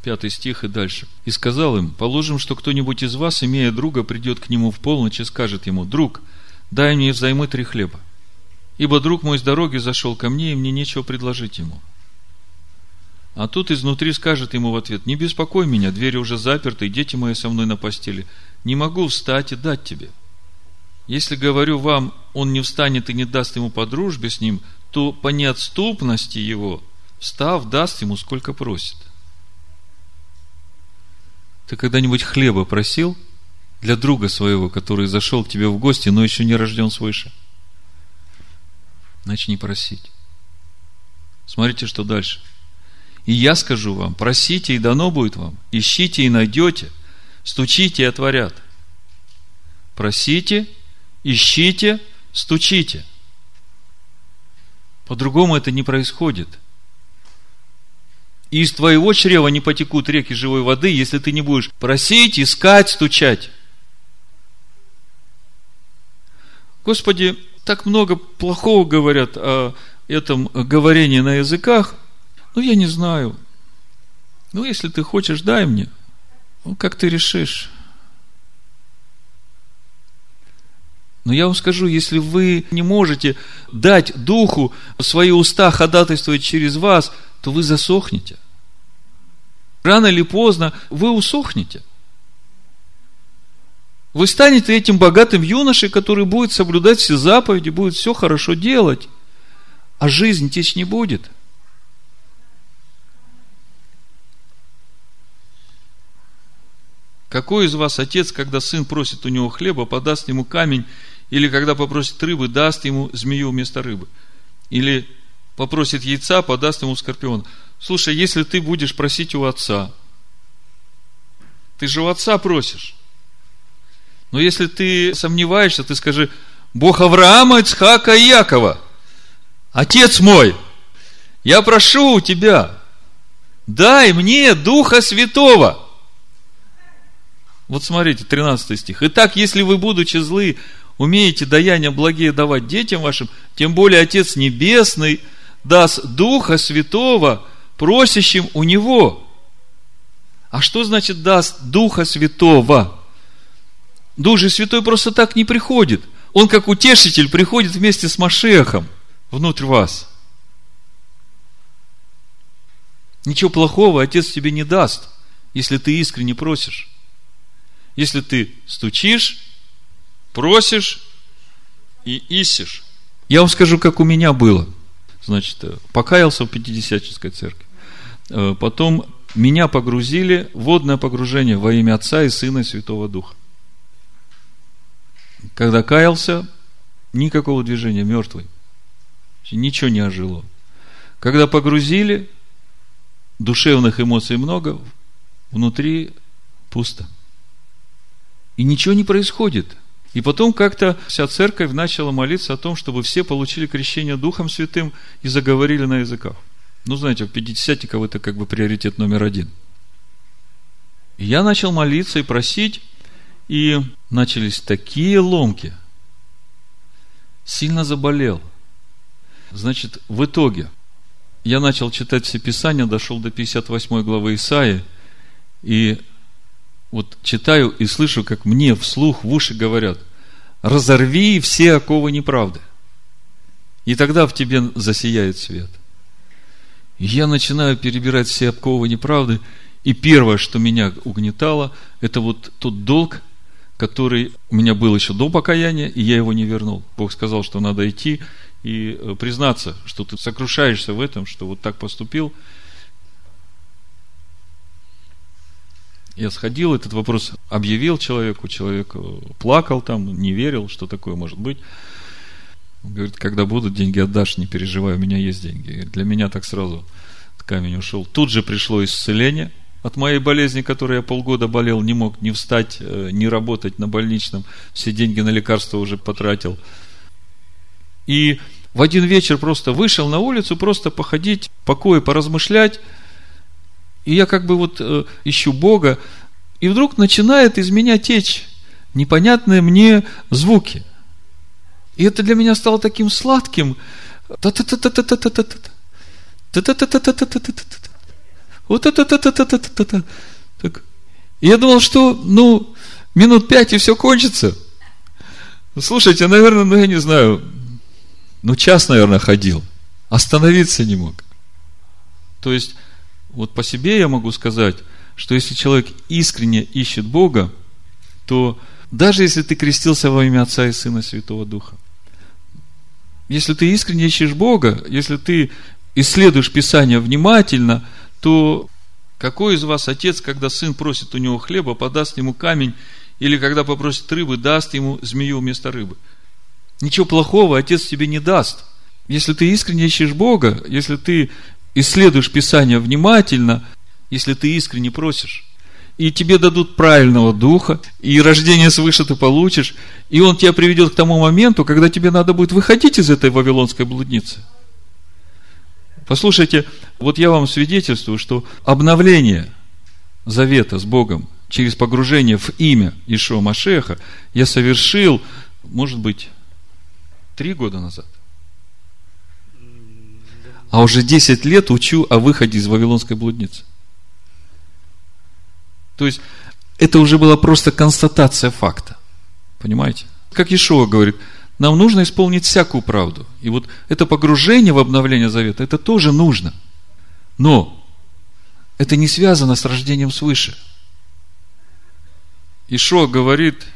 Пятый стих и дальше. «И сказал им, положим, что кто-нибудь из вас, имея друга, придет к нему в полночь и скажет ему, «Друг, дай мне взаймы три хлеба, ибо друг мой с дороги зашел ко мне, и мне нечего предложить ему». А тут изнутри скажет ему в ответ, не беспокой меня, двери уже заперты, дети мои со мной на постели. Не могу встать и дать тебе. Если говорю вам, он не встанет и не даст ему по дружбе с ним, то по неотступности его, встав, даст ему сколько просит. Ты когда-нибудь хлеба просил для друга своего, который зашел к тебе в гости, но еще не рожден свыше? Начни просить. Смотрите, что дальше – и я скажу вам, просите, и дано будет вам. Ищите, и найдете. Стучите, и отворят. Просите, ищите, стучите. По-другому это не происходит. И из твоего чрева не потекут реки живой воды, если ты не будешь просить, искать, стучать. Господи, так много плохого говорят о этом говорении на языках – ну, я не знаю. Ну, если ты хочешь, дай мне. Ну, как ты решишь. Но я вам скажу, если вы не можете дать Духу свои уста ходатайствовать через вас, то вы засохнете. Рано или поздно вы усохнете. Вы станете этим богатым юношей, который будет соблюдать все заповеди, будет все хорошо делать, а жизнь течь не будет – Какой из вас отец, когда сын просит у него хлеба, подаст ему камень, или когда попросит рыбы, даст ему змею вместо рыбы? Или попросит яйца, подаст ему скорпион? Слушай, если ты будешь просить у отца, ты же у отца просишь. Но если ты сомневаешься, ты скажи, Бог Авраама, Ицхака и Якова, Отец мой, я прошу у тебя, дай мне Духа Святого – вот смотрите, 13 стих. Итак, если вы, будучи злы, умеете даяния благие давать детям вашим, тем более Отец Небесный даст Духа Святого просящим у Него. А что значит даст Духа Святого? Дух же Святой просто так не приходит. Он как утешитель приходит вместе с Машехом внутрь вас. Ничего плохого Отец тебе не даст, если ты искренне просишь. Если ты стучишь, просишь и ищешь. Я вам скажу, как у меня было. Значит, э, покаялся в Пятидесятческой церкви. Э, потом меня погрузили в водное погружение во имя Отца и Сына и Святого Духа. Когда каялся, никакого движения, мертвый. Ничего не ожило. Когда погрузили, душевных эмоций много, внутри пусто. И ничего не происходит. И потом как-то вся церковь начала молиться о том, чтобы все получили крещение Духом Святым и заговорили на языках. Ну, знаете, в пятидесятников это как бы приоритет номер один. И я начал молиться и просить, и начались такие ломки. Сильно заболел. Значит, в итоге я начал читать все Писания, дошел до 58 главы Исаии, и вот читаю и слышу, как мне вслух в уши говорят, разорви все оковы неправды. И тогда в тебе засияет свет. Я начинаю перебирать все оковы неправды, и первое, что меня угнетало, это вот тот долг, который у меня был еще до покаяния, и я его не вернул. Бог сказал, что надо идти и э, признаться, что ты сокрушаешься в этом, что вот так поступил. Я сходил, этот вопрос объявил человеку, человек э, плакал там, не верил, что такое может быть. Он говорит, когда будут деньги отдашь, не переживай, у меня есть деньги. Для меня так сразу камень ушел. Тут же пришло исцеление от моей болезни, которой я полгода болел, не мог ни встать, э, ни работать на больничном, все деньги на лекарства уже потратил. И в один вечер просто вышел на улицу, просто походить, покое, поразмышлять. И я как бы вот э, ищу Бога, и вдруг начинает из меня течь непонятные мне звуки. И это для меня стало таким сладким. Вот это. Так. И я думал, что, ну, минут пять и все кончится. Слушайте, наверное, ну, я не знаю, ну, час, наверное, ходил. Остановиться не мог. То есть, вот по себе я могу сказать, что если человек искренне ищет Бога, то даже если ты крестился во имя Отца и Сына Святого Духа, если ты искренне ищешь Бога, если ты исследуешь Писание внимательно – то какой из вас отец, когда сын просит у него хлеба, подаст ему камень, или когда попросит рыбы, даст ему змею вместо рыбы? Ничего плохого отец тебе не даст. Если ты искренне ищешь Бога, если ты исследуешь Писание внимательно, если ты искренне просишь, и тебе дадут правильного духа, и рождение свыше ты получишь, и он тебя приведет к тому моменту, когда тебе надо будет выходить из этой вавилонской блудницы – Послушайте, вот я вам свидетельствую, что обновление завета с Богом через погружение в имя Ишуа Машеха я совершил, может быть, три года назад. А уже 10 лет учу о выходе из Вавилонской блудницы. То есть, это уже была просто констатация факта. Понимаете? Как Ишуа говорит – нам нужно исполнить всякую правду. И вот это погружение в обновление завета, это тоже нужно. Но это не связано с рождением свыше. Ишо говорит,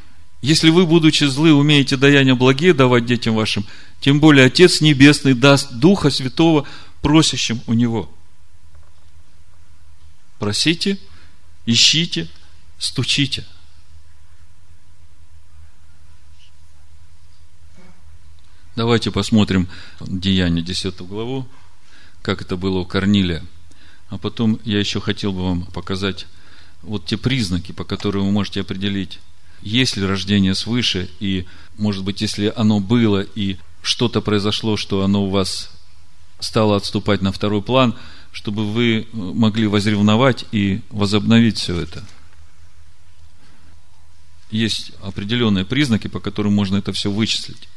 если вы, будучи злы, умеете даяния благие давать детям вашим, тем более Отец Небесный даст Духа Святого просящим у Него. Просите, ищите, стучите – Давайте посмотрим Деяние 10 главу, как это было у Корнилия. А потом я еще хотел бы вам показать вот те признаки, по которым вы можете определить, есть ли рождение свыше, и, может быть, если оно было, и что-то произошло, что оно у вас стало отступать на второй план, чтобы вы могли возревновать и возобновить все это. Есть определенные признаки, по которым можно это все вычислить.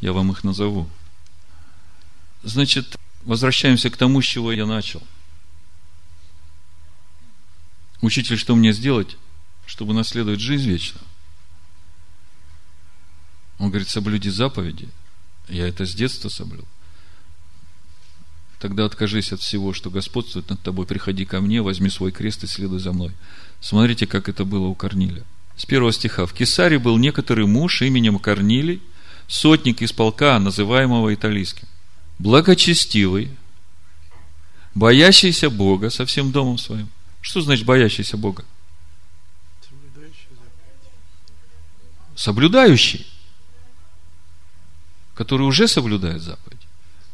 Я вам их назову. Значит, возвращаемся к тому, с чего я начал. Учитель, что мне сделать, чтобы наследовать жизнь вечную? Он говорит, соблюди заповеди. Я это с детства соблюл. Тогда откажись от всего, что господствует над тобой. Приходи ко мне, возьми свой крест и следуй за мной. Смотрите, как это было у Корнилия. С первого стиха. В Кесаре был некоторый муж именем Корнилий, сотник из полка, называемого италийским. Благочестивый, боящийся Бога со всем домом своим. Что значит боящийся Бога? Соблюдающий, который уже соблюдает заповедь.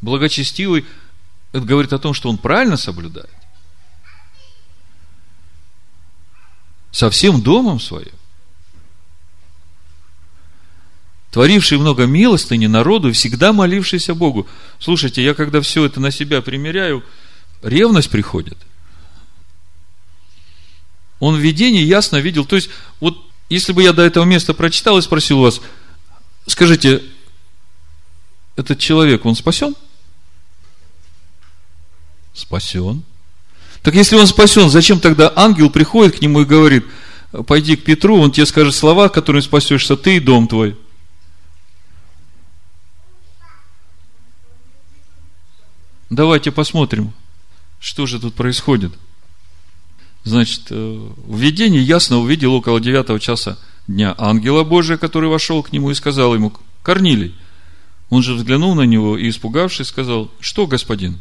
Благочестивый, это говорит о том, что он правильно соблюдает. Со всем домом своим творивший много милостыни народу и всегда молившийся Богу. Слушайте, я когда все это на себя примеряю, ревность приходит. Он в видении ясно видел. То есть, вот если бы я до этого места прочитал и спросил вас, скажите, этот человек, он спасен? Спасен. Так если он спасен, зачем тогда ангел приходит к нему и говорит, пойди к Петру, он тебе скажет слова, которыми спасешься ты и дом твой. Давайте посмотрим, что же тут происходит. Значит, э, в видении ясно увидел около девятого часа дня ангела Божия, который вошел к нему и сказал ему, Корнилий. Он же взглянул на него и, испугавшись, сказал, что, господин?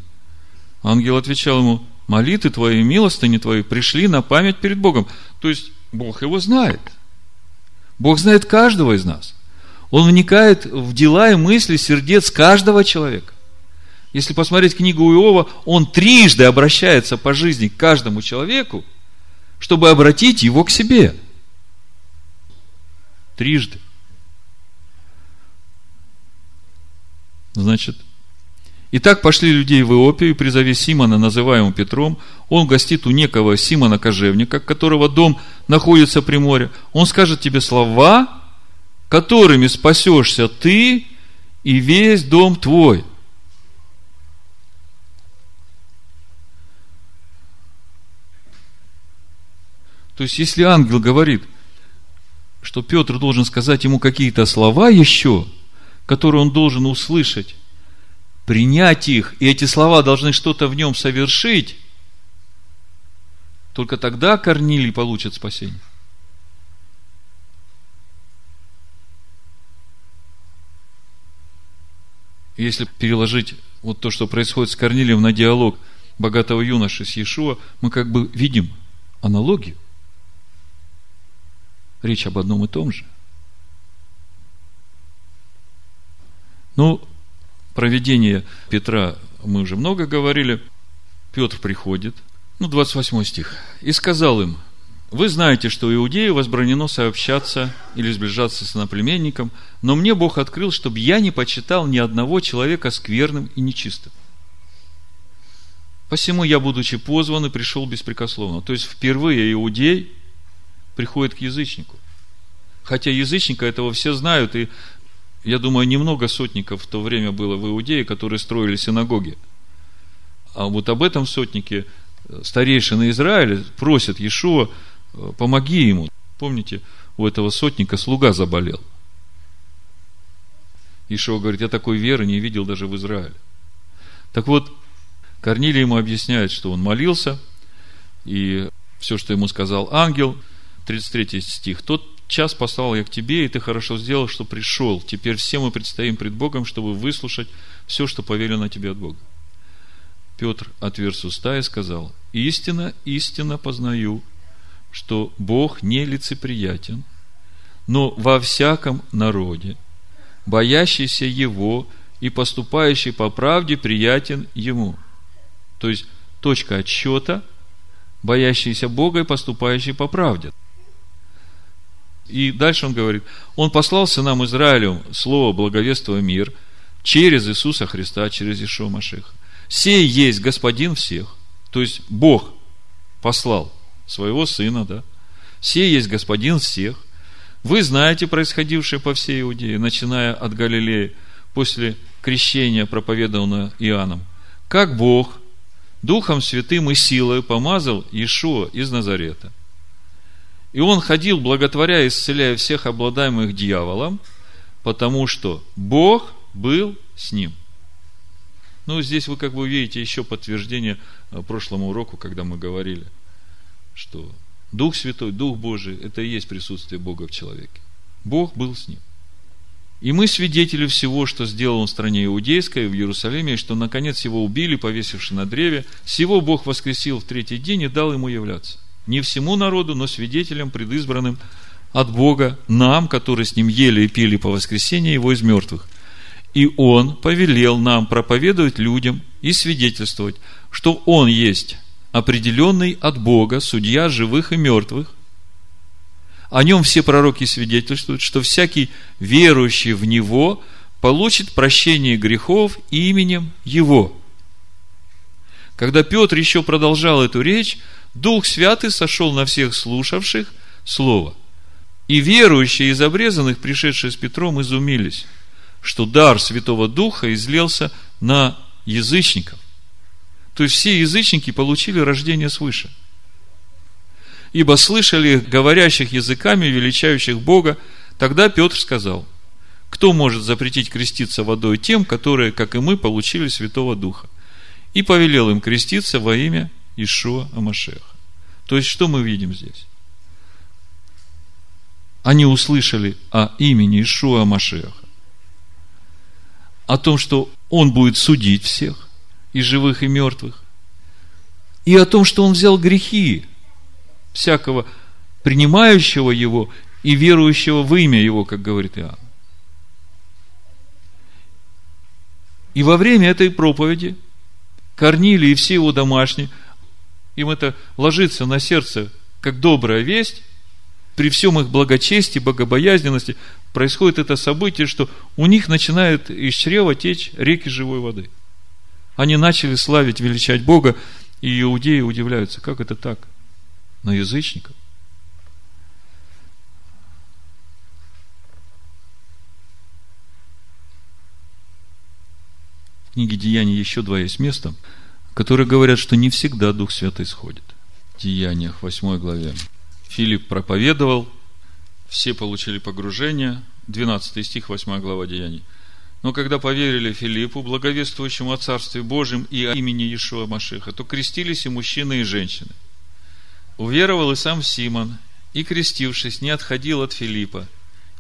Ангел отвечал ему, молитвы твои, милостыни твои пришли на память перед Богом. То есть, Бог его знает. Бог знает каждого из нас. Он вникает в дела и мысли сердец каждого человека. Если посмотреть книгу Иова, он трижды обращается по жизни к каждому человеку, чтобы обратить его к себе. Трижды. Значит, Итак, пошли людей в Иопию, и призови Симона, называемого Петром. Он гостит у некого Симона Кожевника, которого дом находится при море. Он скажет тебе слова, которыми спасешься ты и весь дом твой. То есть, если ангел говорит, что Петр должен сказать ему какие-то слова еще, которые он должен услышать, принять их, и эти слова должны что-то в нем совершить, только тогда Корнилий получит спасение. Если переложить вот то, что происходит с Корнилием на диалог богатого юноши с Иешуа, мы как бы видим аналогию – речь об одном и том же. Ну, проведение Петра мы уже много говорили. Петр приходит, ну, 28 стих, и сказал им, вы знаете, что иудею возбранено сообщаться или сближаться с иноплеменником, но мне Бог открыл, чтобы я не почитал ни одного человека скверным и нечистым. Посему я, будучи позван, и пришел беспрекословно. То есть, впервые иудей приходит к язычнику. Хотя язычника этого все знают, и я думаю, немного сотников в то время было в Иудее, которые строили синагоги. А вот об этом сотнике э, старейшины Израиля просят Иешуа, э, помоги ему. Помните, у этого сотника слуга заболел. Ишуа говорит, я такой веры не видел даже в Израиле. Так вот, Корнилий ему объясняет, что он молился, и все, что ему сказал ангел – 33 стих. Тот час послал я к тебе, и ты хорошо сделал, что пришел. Теперь все мы предстоим пред Богом, чтобы выслушать все, что повелено тебе от Бога. Петр отверз уста и сказал, истинно, истинно познаю, что Бог не лицеприятен, но во всяком народе, боящийся Его и поступающий по правде приятен Ему. То есть, точка отсчета, боящийся Бога и поступающий по правде. И дальше он говорит, он послал сынам Израилю слово благовествуя мир через Иисуса Христа, через Ишуа Машеха. Сей есть Господин всех. То есть Бог послал своего сына, да. Сей есть Господин всех. Вы знаете происходившее по всей Иудее, начиная от Галилеи, после крещения, проповеданного Иоанном. Как Бог Духом Святым и силой помазал Иешуа из Назарета – и он ходил, благотворя и исцеляя всех обладаемых дьяволом, потому что Бог был с ним. Ну, здесь вы как бы видите еще подтверждение э, прошлому уроку, когда мы говорили, что Дух Святой, Дух Божий, это и есть присутствие Бога в человеке. Бог был с ним. И мы свидетели всего, что сделал он в стране иудейской, в Иерусалиме, и что, наконец, его убили, повесивши на древе. Всего Бог воскресил в третий день и дал ему являться. Не всему народу, но свидетелям, предызбранным от Бога, нам, которые с Ним ели и пили по воскресенье Его из мертвых. И Он повелел нам проповедовать людям и свидетельствовать, что Он есть определенный от Бога, судья живых и мертвых. О нем все пророки свидетельствуют, что всякий верующий в Него получит прощение грехов именем Его. Когда Петр еще продолжал эту речь, Дух Святый сошел на всех слушавших Слово. И верующие из обрезанных, пришедшие с Петром, изумились, что дар Святого Духа излился на язычников. То есть все язычники получили рождение свыше. Ибо слышали говорящих языками, величающих Бога. Тогда Петр сказал, кто может запретить креститься водой тем, которые, как и мы, получили Святого Духа? И повелел им креститься во имя Ишуа Амашеха. То есть, что мы видим здесь? Они услышали о имени Ишуа Амашеха, о том, что он будет судить всех, и живых, и мертвых, и о том, что он взял грехи всякого принимающего его и верующего в имя его, как говорит Иоанн. И во время этой проповеди Корнилий и все его домашние, им это ложится на сердце как добрая весть, при всем их благочестии, богобоязненности, происходит это событие, что у них начинает из чрева течь реки живой воды. Они начали славить, величать Бога, и иудеи удивляются, как это так? На язычников. В книге Деяний еще два есть места, которые говорят, что не всегда Дух Святый сходит. В Деяниях 8 главе. Филипп проповедовал, все получили погружение, 12 стих, 8 глава Деяний. Но когда поверили Филиппу, благовествующему о Царстве Божьем и о имени Иешуа Машиха, то крестились и мужчины, и женщины. Уверовал и сам Симон, и, крестившись, не отходил от Филиппа,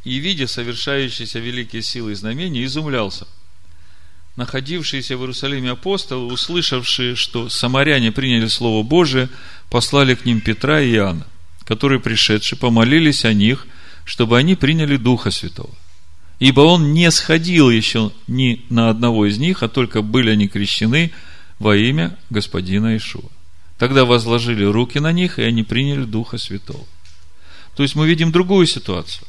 и, видя совершающиеся великие силы и знамения, изумлялся. Находившиеся в Иерусалиме апостолы, услышавшие, что самаряне приняли Слово Божие, послали к ним Петра и Иоанна, которые, пришедшие, помолились о них, чтобы они приняли Духа Святого ибо он не сходил еще ни на одного из них, а только были они крещены во имя Господина Ишуа. Тогда возложили руки на них, и они приняли Духа Святого. То есть мы видим другую ситуацию.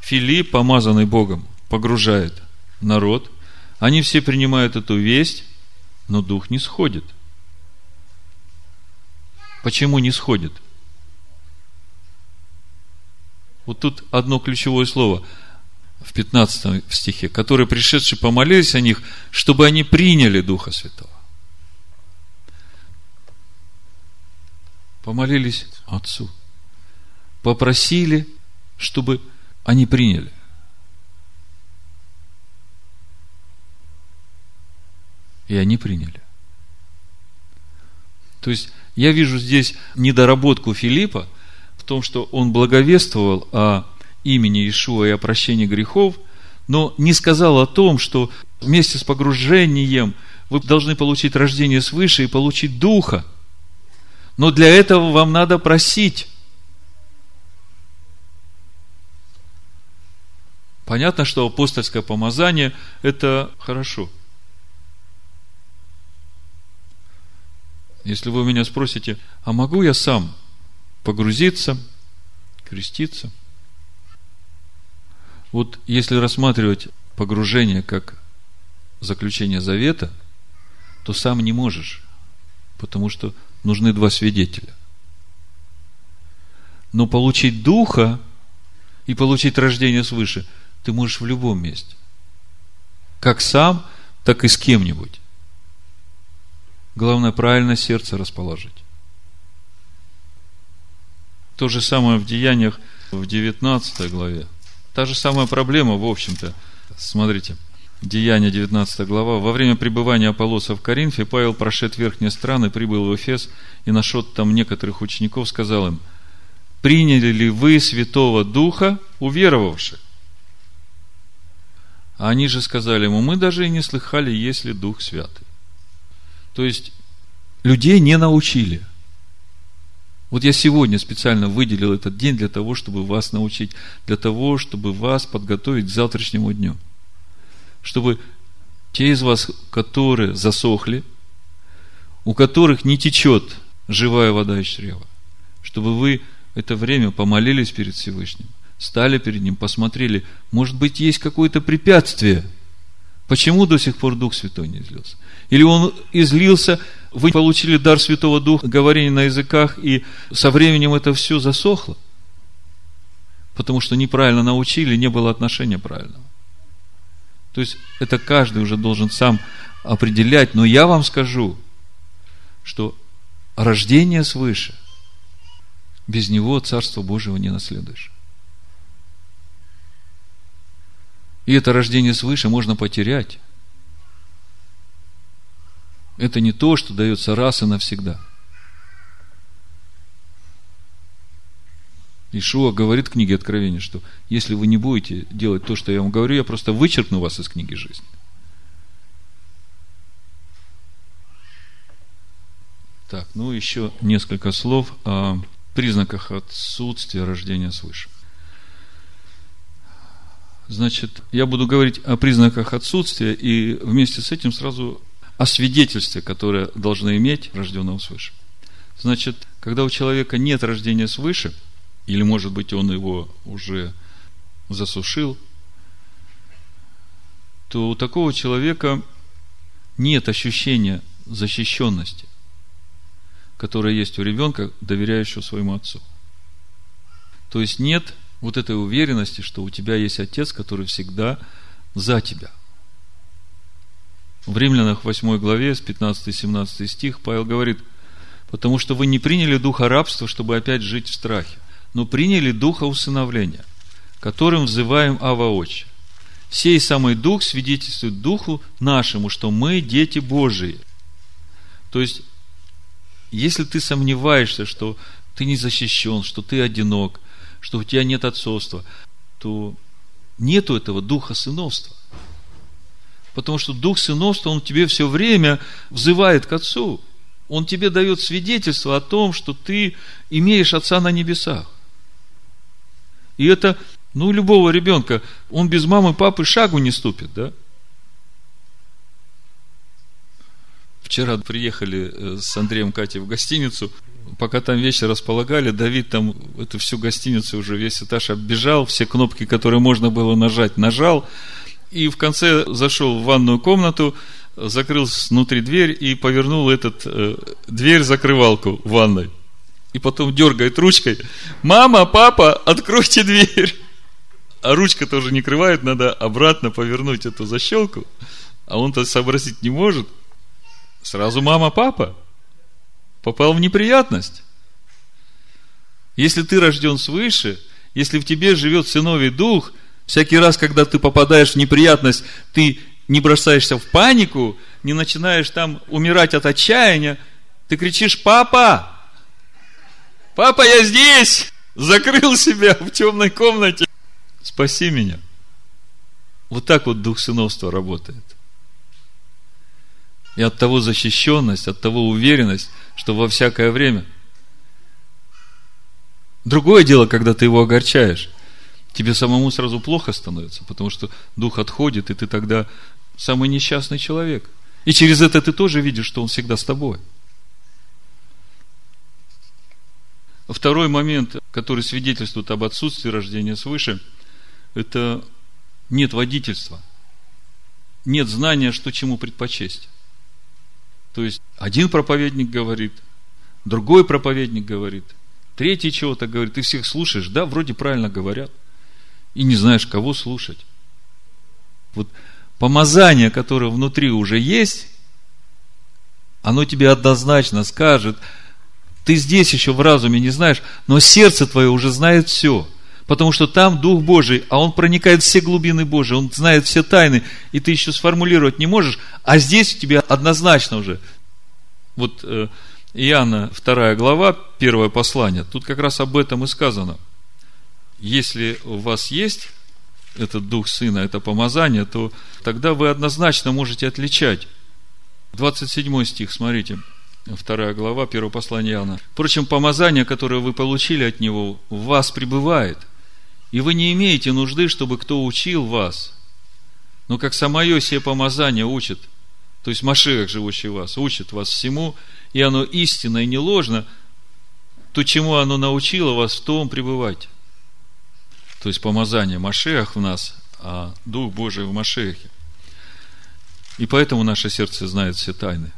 Филипп, помазанный Богом, погружает народ, они все принимают эту весть, но Дух не сходит. Почему не сходит? Вот тут одно ключевое слово – в 15 стихе, которые пришедшие помолились о них, чтобы они приняли Духа Святого. Помолились Отцу. Попросили, чтобы они приняли. И они приняли. То есть, я вижу здесь недоработку Филиппа в том, что он благовествовал о имени Ишуа и о прощении грехов, но не сказал о том, что вместе с погружением вы должны получить рождение свыше и получить Духа. Но для этого вам надо просить. Понятно, что апостольское помазание – это хорошо. Если вы меня спросите, а могу я сам погрузиться, креститься – вот если рассматривать погружение как заключение завета, то сам не можешь, потому что нужны два свидетеля. Но получить духа и получить рождение свыше ты можешь в любом месте. Как сам, так и с кем-нибудь. Главное, правильно сердце расположить. То же самое в Деяниях в 19 главе. Та же самая проблема, в общем-то. Смотрите, Деяние 19 глава. Во время пребывания Аполлоса в Коринфе Павел, прошед верхние страны, прибыл в Эфес и нашел там некоторых учеников, сказал им, приняли ли вы Святого Духа, уверовавших? А они же сказали ему, мы даже и не слыхали, есть ли Дух Святый. То есть, людей не научили – вот я сегодня специально выделил этот день для того, чтобы вас научить, для того, чтобы вас подготовить к завтрашнему дню. Чтобы те из вас, которые засохли, у которых не течет живая вода из чрева, чтобы вы это время помолились перед Всевышним, стали перед Ним, посмотрели, может быть, есть какое-то препятствие, почему до сих пор Дух Святой не излился. Или Он излился вы получили дар Святого Духа, говорение на языках, и со временем это все засохло. Потому что неправильно научили, не было отношения правильного. То есть, это каждый уже должен сам определять. Но я вам скажу, что рождение свыше, без него Царство Божьего не наследуешь. И это рождение свыше можно потерять. Это не то, что дается раз и навсегда. Ишуа говорит в книге Откровения, что если вы не будете делать то, что я вам говорю, я просто вычеркну вас из книги жизни. Так, ну еще несколько слов о признаках отсутствия рождения свыше. Значит, я буду говорить о признаках отсутствия и вместе с этим сразу о свидетельстве, которое должно иметь рожденного свыше. Значит, когда у человека нет рождения свыше, или, может быть, он его уже засушил, то у такого человека нет ощущения защищенности, которое есть у ребенка, доверяющего своему отцу. То есть нет вот этой уверенности, что у тебя есть отец, который всегда за тебя – в Римлянах 8 главе с 15-17 стих Павел говорит, потому что вы не приняли духа рабства, чтобы опять жить в страхе, но приняли духа усыновления, которым взываем Ава Отче. Сей самый дух свидетельствует духу нашему, что мы дети Божии. То есть, если ты сомневаешься, что ты не защищен, что ты одинок, что у тебя нет отцовства, то нету этого духа сыновства. Потому что Дух Сыновства, Он тебе все время взывает к Отцу. Он тебе дает свидетельство о том, что ты имеешь Отца на небесах. И это, ну, любого ребенка, он без мамы, папы шагу не ступит, да? Вчера приехали э, с Андреем Катей в гостиницу, пока там вещи располагали, Давид там эту всю гостиницу уже весь этаж оббежал, все кнопки, которые можно было нажать, нажал, и в конце зашел в ванную комнату, закрыл снутри дверь и повернул этот э, дверь закрывалку в ванной. И потом дергает ручкой. Мама, папа, откройте дверь. А ручка тоже не крывает, надо обратно повернуть эту защелку. А он-то сообразить не может. Сразу мама, папа. Попал в неприятность. Если ты рожден свыше, если в тебе живет сыновий дух – Всякий раз, когда ты попадаешь в неприятность, ты не бросаешься в панику, не начинаешь там умирать от отчаяния, ты кричишь, папа, папа, я здесь, закрыл себя в темной комнате, спаси меня. Вот так вот дух сыновства работает. И от того защищенность, от того уверенность, что во всякое время. Другое дело, когда ты его огорчаешь тебе самому сразу плохо становится, потому что дух отходит, и ты тогда самый несчастный человек. И через это ты тоже видишь, что он всегда с тобой. Второй момент, который свидетельствует об отсутствии рождения свыше, это нет водительства. Нет знания, что чему предпочесть. То есть, один проповедник говорит, другой проповедник говорит, третий чего-то говорит, ты всех слушаешь, да, вроде правильно говорят – и не знаешь, кого слушать. Вот помазание, которое внутри уже есть, оно тебе однозначно скажет, ты здесь еще в разуме не знаешь, но сердце твое уже знает все. Потому что там Дух Божий, а Он проникает в все глубины Божии, Он знает все тайны, и ты еще сформулировать не можешь, а здесь у тебя однозначно уже. Вот э, Иоанна, вторая глава, первое послание, тут как раз об этом и сказано – если у вас есть этот дух сына, это помазание, то тогда вы однозначно можете отличать. 27 стих, смотрите, вторая глава, первого послания Иоанна. Впрочем, помазание, которое вы получили от него, в вас пребывает, и вы не имеете нужды, чтобы кто учил вас. Но как самое сие помазание учит, то есть Машех, живущий вас, учит вас всему, и оно истинно и не ложно, то, чему оно научило вас, в том пребывайте то есть помазание Машех в нас, а Дух Божий в Машехе. И поэтому наше сердце знает все тайны.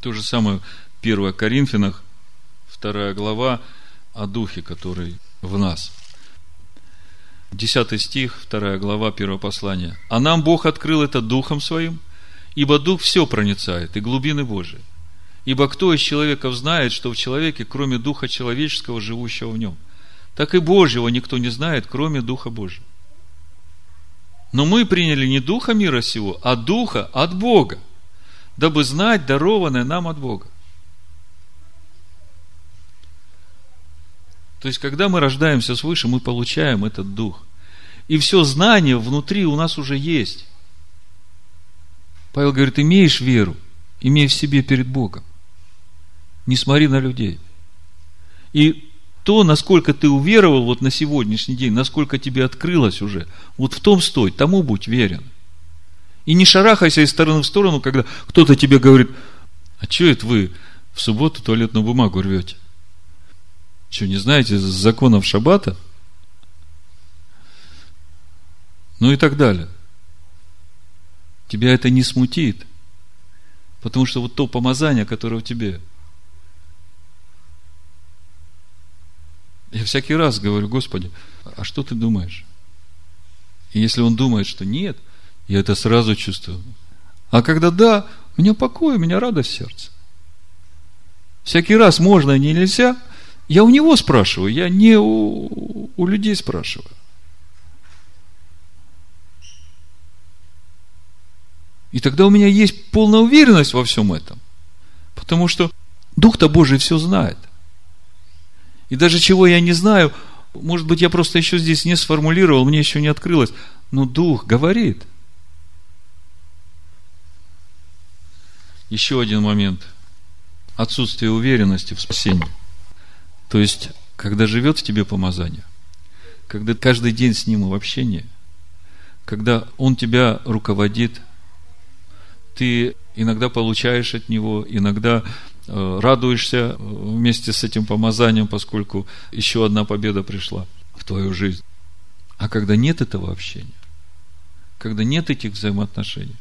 То же самое 1 Коринфянах, 2 глава о Духе, который в нас. 10 стих, 2 глава, 1 послания. «А нам Бог открыл это Духом Своим, ибо Дух все проницает, и глубины Божии. Ибо кто из человеков знает, что в человеке, кроме Духа человеческого, живущего в нем? Так и Божьего никто не знает, кроме Духа Божьего. Но мы приняли не Духа мира сего, а Духа от Бога, дабы знать дарованное нам от Бога. То есть, когда мы рождаемся свыше, мы получаем этот дух. И все знание внутри у нас уже есть. Павел говорит, имеешь веру, имей в себе перед Богом. Не смотри на людей. И то, насколько ты уверовал вот на сегодняшний день, насколько тебе открылось уже, вот в том стой, тому будь верен. И не шарахайся из стороны в сторону, когда кто-то тебе говорит, а что это вы в субботу туалетную бумагу рвете? Что, не знаете законов шаббата? Ну и так далее. Тебя это не смутит. Потому что вот то помазание, которое в тебе. Я всякий раз говорю, Господи, а что ты думаешь? И если он думает, что нет, я это сразу чувствую. А когда да, у меня покой, у меня радость в сердце. Всякий раз можно и нельзя – я у него спрашиваю, я не у, у людей спрашиваю. И тогда у меня есть полная уверенность во всем этом. Потому что Дух-то Божий все знает. И даже чего я не знаю, может быть, я просто еще здесь не сформулировал, мне еще не открылось, но Дух говорит. Еще один момент. Отсутствие уверенности в спасении – то есть, когда живет в тебе помазание, когда каждый день с ним в общении, когда он тебя руководит, ты иногда получаешь от него, иногда радуешься вместе с этим помазанием, поскольку еще одна победа пришла в твою жизнь. А когда нет этого общения, когда нет этих взаимоотношений,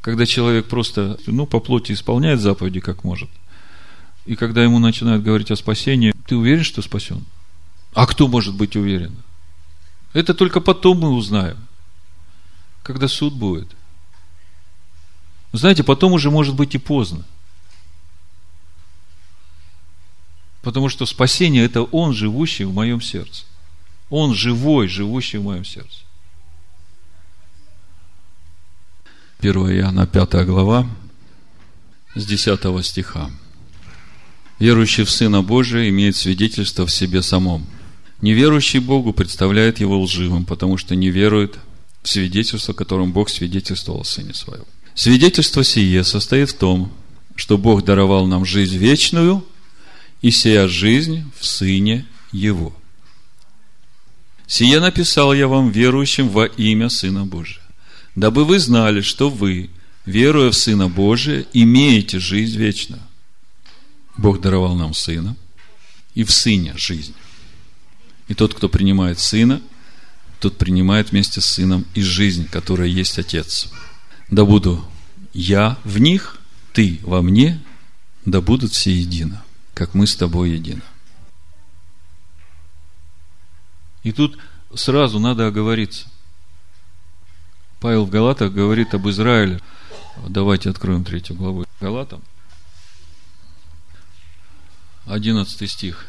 когда человек просто, ну, по плоти исполняет заповеди как может – и когда ему начинают говорить о спасении, ты уверен, что спасен? А кто может быть уверен? Это только потом мы узнаем, когда суд будет. Знаете, потом уже может быть и поздно. Потому что спасение – это Он, живущий в моем сердце. Он живой, живущий в моем сердце. 1 Иоанна 5 глава, с 10 стиха. Верующий в Сына Божия имеет свидетельство в себе самом. Неверующий Богу представляет его лживым, потому что не верует в свидетельство, которым Бог свидетельствовал о Сыне Своем. Свидетельство сие состоит в том, что Бог даровал нам жизнь вечную, и сия жизнь в Сыне Его. Сие написал я вам, верующим во имя Сына Божия, дабы вы знали, что вы, веруя в Сына Божия, имеете жизнь вечную. Бог даровал нам Сына, и в Сыне жизнь. И тот, кто принимает Сына, тот принимает вместе с Сыном и жизнь, которая есть Отец. Да буду я в них, ты во мне, да будут все едино, как мы с тобой едины. И тут сразу надо оговориться. Павел в Галатах говорит об Израиле. Давайте откроем третью главу Галатам. 11 стих.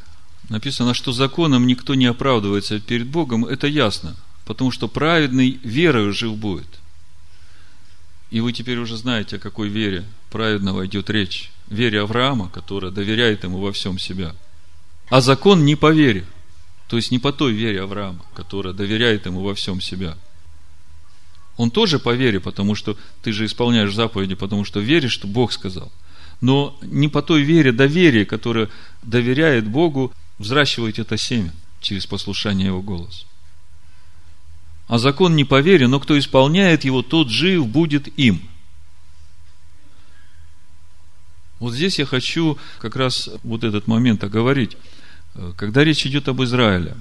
Написано, что законом никто не оправдывается перед Богом. Это ясно, потому что праведный верою жив будет. И вы теперь уже знаете, о какой вере праведного идет речь. Вере Авраама, которая доверяет ему во всем себя. А закон не по вере. То есть не по той вере Авраама, которая доверяет ему во всем себя. Он тоже по вере, потому что ты же исполняешь заповеди, потому что веришь, что Бог сказал – но не по той вере доверие, которое доверяет Богу, взращивает это семя через послушание Его голоса. А закон не по вере, но кто исполняет его, тот жив будет им. Вот здесь я хочу как раз вот этот момент оговорить. Когда речь идет об Израиле,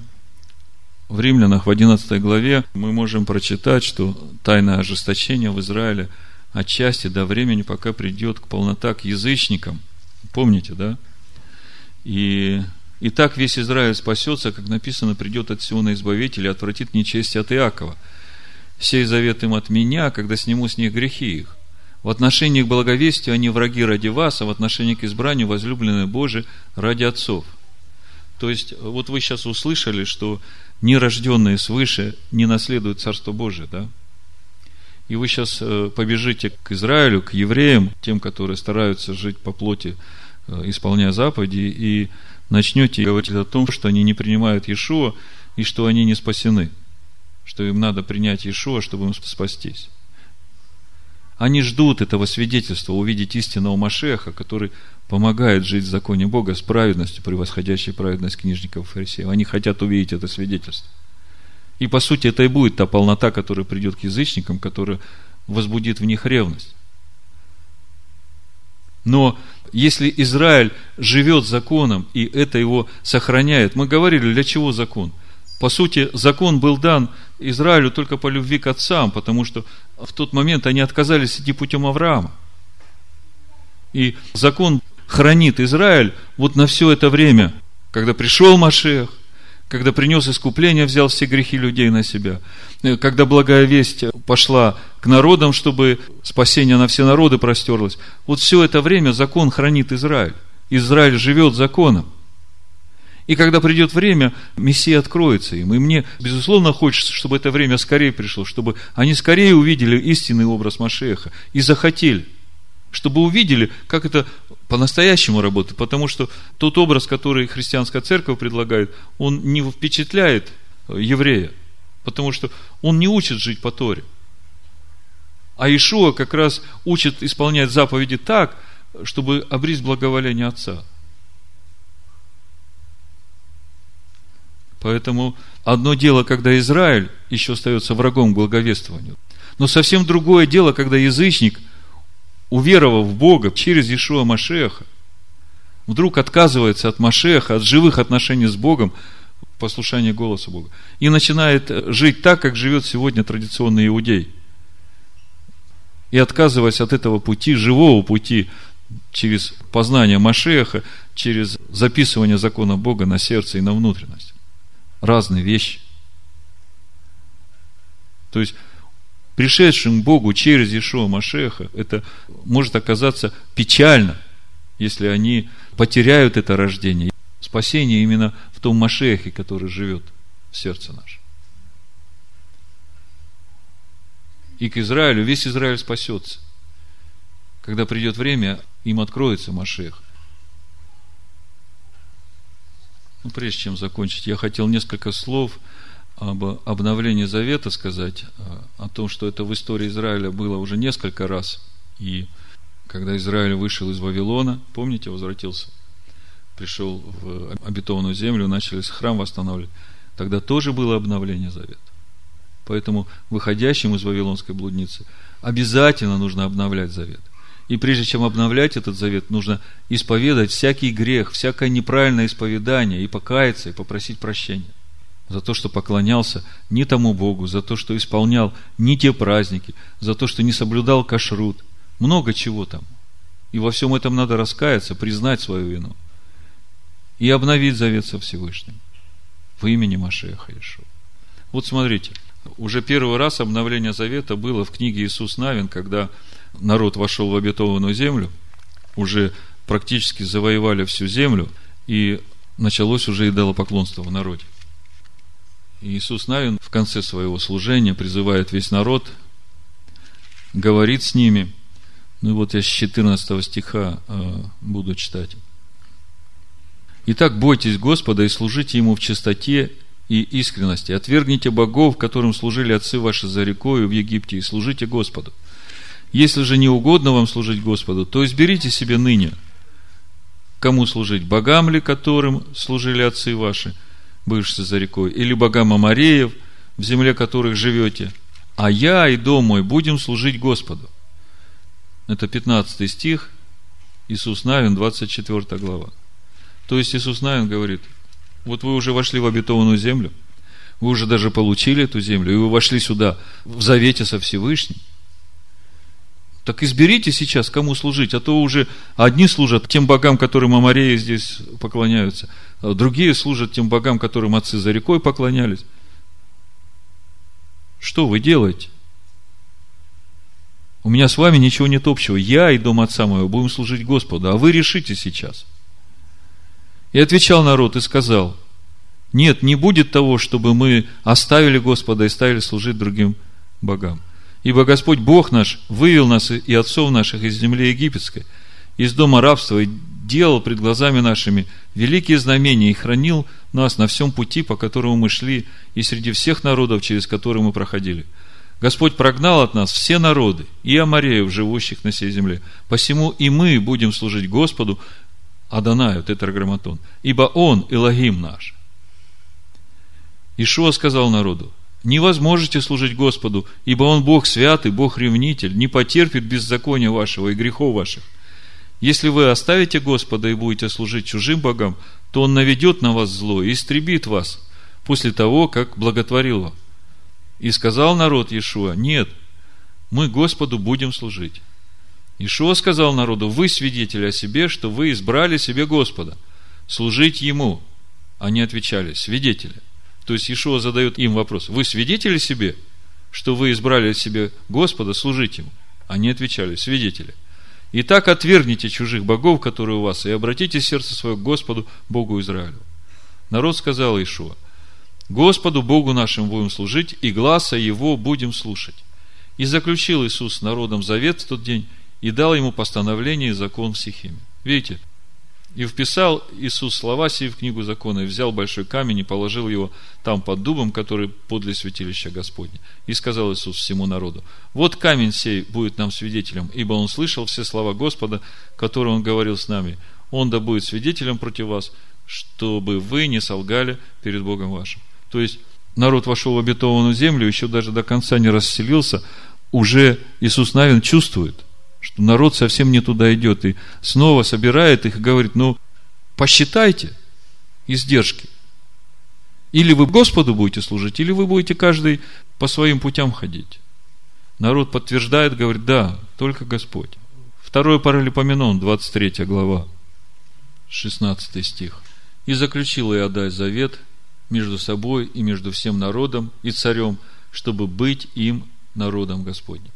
в Римлянах в 11 главе мы можем прочитать, что тайное ожесточение в Израиле отчасти до времени, пока придет к полнота к язычникам. Помните, да? И, и так весь Израиль спасется, как написано, придет от Сиона Избавитель и отвратит нечесть от Иакова. Сей завет им от меня, когда сниму с них грехи их. В отношении к благовестию они враги ради вас, а в отношении к избранию возлюбленные Божии ради отцов. То есть, вот вы сейчас услышали, что нерожденные свыше не наследуют Царство Божие, да? И вы сейчас э, побежите к Израилю, к евреям, тем, которые стараются жить по плоти, э, исполняя заповеди, и начнете говорить о том, что они не принимают Иешуа, и что они не спасены, что им надо принять Иешуа, чтобы им спастись. Они ждут этого свидетельства, увидеть истинного Машеха, который помогает жить в законе Бога с праведностью, превосходящей праведность книжников и фарисеев. Они хотят увидеть это свидетельство. И по сути это и будет та полнота, которая придет к язычникам, которая возбудит в них ревность. Но если Израиль живет законом, и это его сохраняет, мы говорили, для чего закон? По сути, закон был дан Израилю только по любви к отцам, потому что в тот момент они отказались идти путем Авраама. И закон хранит Израиль вот на все это время, когда пришел Машех, когда принес искупление, взял все грехи людей на себя, когда благая весть пошла к народам, чтобы спасение на все народы простерлось. Вот все это время закон хранит Израиль. Израиль живет законом. И когда придет время, Мессия откроется им. И мне, безусловно, хочется, чтобы это время скорее пришло, чтобы они скорее увидели истинный образ Машеха и захотели, чтобы увидели, как это по-настоящему работает. Потому что тот образ, который христианская церковь предлагает, он не впечатляет еврея, потому что он не учит жить по Торе. А Ишуа как раз учит исполнять заповеди так, чтобы обрести благоволение Отца – Поэтому одно дело, когда Израиль еще остается врагом благовествованию. Но совсем другое дело, когда язычник, уверовав в Бога через Иешуа Машеха, вдруг отказывается от Машеха, от живых отношений с Богом, послушания голоса Бога, и начинает жить так, как живет сегодня традиционный иудей. И отказываясь от этого пути, живого пути, через познание Машеха, через записывание закона Бога на сердце и на внутренность разные вещи. То есть, пришедшим к Богу через Ишуа Машеха, это может оказаться печально, если они потеряют это рождение. Спасение именно в том Машехе, который живет в сердце нашем. И к Израилю, весь Израиль спасется. Когда придет время, им откроется Машех. Ну, прежде чем закончить, я хотел несколько слов об обновлении Завета сказать, э, о том, что это в истории Израиля было уже несколько раз. И когда Израиль вышел из Вавилона, помните, возвратился, пришел в обетованную землю, начали храм восстанавливать, тогда тоже было обновление Завета. Поэтому выходящим из Вавилонской блудницы обязательно нужно обновлять Завет. И прежде чем обновлять этот завет, нужно исповедать всякий грех, всякое неправильное исповедание, и покаяться, и попросить прощения за то, что поклонялся не тому Богу, за то, что исполнял не те праздники, за то, что не соблюдал кашрут. Много чего там. И во всем этом надо раскаяться, признать свою вину. И обновить завет со Всевышним. В имени Машеха Ишуа. Вот смотрите, уже первый раз обновление завета было в книге Иисус Навин, когда народ вошел в обетованную землю, уже практически завоевали всю землю, и началось уже идолопоклонство в народе. Иисус Навин в конце своего служения призывает весь народ, говорит с ними. Ну вот я с 14 стиха э, буду читать. Итак, бойтесь Господа и служите Ему в чистоте и искренности. Отвергните богов, которым служили отцы ваши за рекою в Египте, и служите Господу. Если же не угодно вам служить Господу, то изберите себе ныне, кому служить, богам ли, которым служили отцы ваши, бывшие за рекой, или богам Амареев, в земле которых живете, а я и дом мой будем служить Господу. Это 15 стих, Иисус Навин, 24 глава. То есть Иисус Навин говорит, вот вы уже вошли в обетованную землю, вы уже даже получили эту землю, и вы вошли сюда в завете со Всевышним – Так изберите сейчас, кому служить, а то уже одни служат тем богам, которым Амареи здесь поклоняются, другие служат тем богам, которым отцы за рекой поклонялись. Что вы делаете? У меня с вами ничего нет общего. Я и дом отца моего будем служить Господу, а вы решите сейчас. И отвечал народ и сказал, нет, не будет того, чтобы мы оставили Господа и стали служить другим богам. Ибо Господь Бог наш вывел нас и отцов наших из земли египетской, из дома рабства, и делал пред глазами нашими великие знамения, и хранил нас на всем пути, по которому мы шли, и среди всех народов, через которые мы проходили. Господь прогнал от нас все народы и амареев, живущих на всей земле. Посему и мы будем служить Господу, Адонаю, тетраграмматон, ибо Он Элогим наш. Ишуа сказал народу, не возможете служить Господу, ибо Он Бог святый, Бог ревнитель, не потерпит беззакония вашего и грехов ваших. Если вы оставите Господа и будете служить чужим богам, то Он наведет на вас зло и истребит вас после того, как благотворил. И сказал народ Иешуа, нет, мы Господу будем служить. Ишуа сказал народу, вы свидетели о себе, что вы избрали себе Господа, служить Ему. Они отвечали, свидетели. То есть Ишуа задает им вопрос, вы свидетели себе, что вы избрали себе Господа, служить Ему? Они отвечали, свидетели. Итак, отвергните чужих богов, которые у вас, и обратите сердце свое к Господу, Богу Израилю. Народ сказал Ишуа, Господу Богу нашим будем служить, и гласа Его будем слушать. И заключил Иисус с народом завет в тот день, и дал ему постановление и закон в Сихиме. Видите, и вписал Иисус слова сии в книгу закона, и взял большой камень и положил его там под дубом, который подле святилища Господня. И сказал Иисус всему народу, вот камень сей будет нам свидетелем, ибо он слышал все слова Господа, которые он говорил с нами. Он да будет свидетелем против вас, чтобы вы не солгали перед Богом вашим. То есть, народ вошел в обетованную землю, еще даже до конца не расселился, уже Иисус Навин чувствует, что народ совсем не туда идет, и снова собирает их и говорит, ну, посчитайте издержки. Или вы Господу будете служить, или вы будете каждый по своим путям ходить. Народ подтверждает, говорит, да, только Господь. Второе паралипоменон, 23 глава, 16 стих. «И заключил Иодай завет между собой и между всем народом и царем, чтобы быть им народом Господним.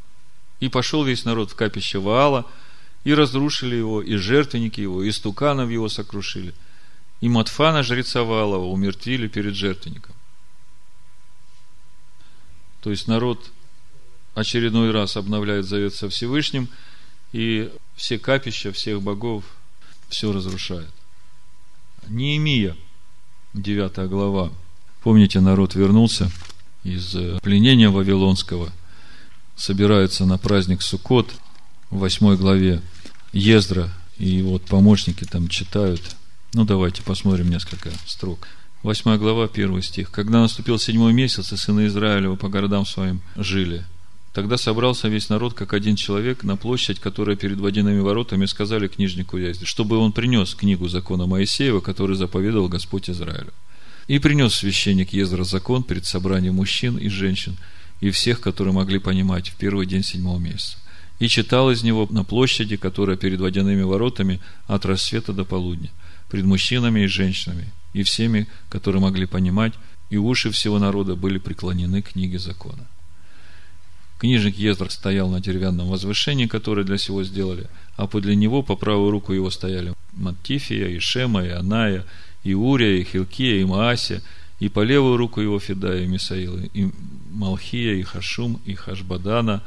И пошел весь народ в капище Ваала, и разрушили его, и жертвенники его, и стуканов его сокрушили. И Матфана, жреца Ваалова, умертвили перед жертвенником. То есть народ очередной раз обновляет завет со Всевышним, и все капища всех богов все разрушает. Неемия, 9 глава. Помните, народ вернулся из пленения Вавилонского – собираются на праздник Суккот в 8 главе Ездра, и вот помощники там читают. Ну, давайте посмотрим несколько строк. 8 глава, 1 стих. «Когда наступил седьмой месяц, и сыны Израилева по городам своим жили, Тогда собрался весь народ, как один человек, на площадь, которая перед водяными воротами, сказали книжнику Язде, чтобы он принес книгу закона Моисеева, который заповедовал Господь Израилю. И принес священник Ездра закон перед собранием мужчин и женщин, и всех, которые могли понимать в первый день седьмого месяца. И читал из него на площади, которая перед водяными воротами от рассвета до полудня, пред мужчинами и женщинами, и всеми, которые могли понимать, и уши всего народа были преклонены к книге закона. Книжник Ездр стоял на деревянном возвышении, которое для сего сделали, а подле него по правую руку его стояли Маттифия, и Шема, и Аная, и Урия, и Хилкия, и Маася, и по левую руку его Федая и Мисаила, и Малхия, и Хашум, и Хашбадана,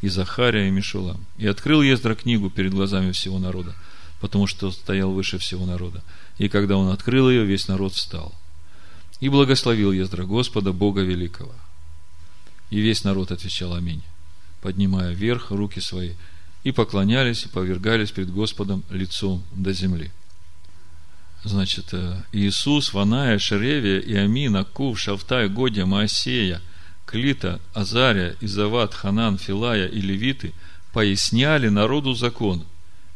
и Захария, и Мишулам. И открыл Ездра книгу перед глазами всего народа, потому что стоял выше всего народа. И когда он открыл ее, весь народ встал. И благословил Ездра Господа, Бога Великого. И весь народ отвечал Аминь, поднимая вверх руки свои, и поклонялись, и повергались пред Господом лицом до земли значит, э, Иисус, Ваная, Шеревия, Иамин, Акув, Шавтай, Годя, Моисея, Клита, Азария, Изават, Ханан, Филая и Левиты поясняли народу закон,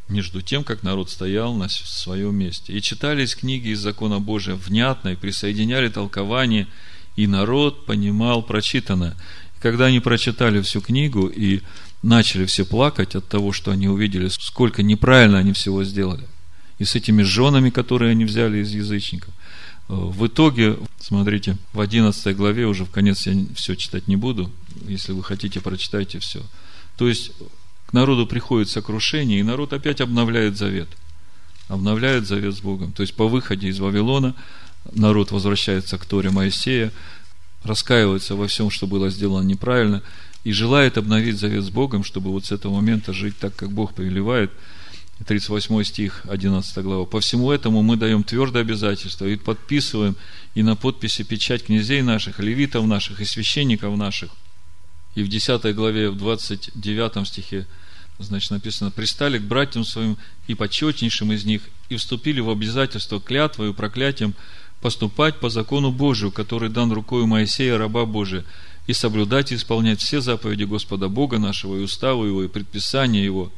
между тем, как народ стоял на своем месте. И читали из книги из закона Божия внятно, и присоединяли толкование, и народ понимал прочитанное. Когда они прочитали всю книгу и начали все плакать от того, что они увидели, сколько неправильно они всего сделали, и с этими женами, которые они взяли из язычников, в итоге, смотрите, в 11 главе, уже в конец я все читать не буду, если вы хотите, прочитайте все. То есть, к народу приходит сокрушение, и народ опять обновляет завет. Обновляет завет с Богом. То есть, по выходе из Вавилона народ возвращается к Торе Моисея, раскаивается во всем, что было сделано неправильно, и желает обновить завет с Богом, чтобы вот с этого момента жить так, как Бог повелевает. 38 стих, 11 глава. По всему этому мы даем твердое обязательство и подписываем и на подписи печать князей наших, левитов наших и священников наших. И в 10 главе, в 29 стихе, значит, написано, «Пристали к братьям своим и почетнейшим из них, и вступили в обязательство клятвою проклятием поступать по закону Божию, который дан рукой Моисея, раба Божия, и соблюдать и исполнять все заповеди Господа Бога нашего, и уставы Его, и предписания Его,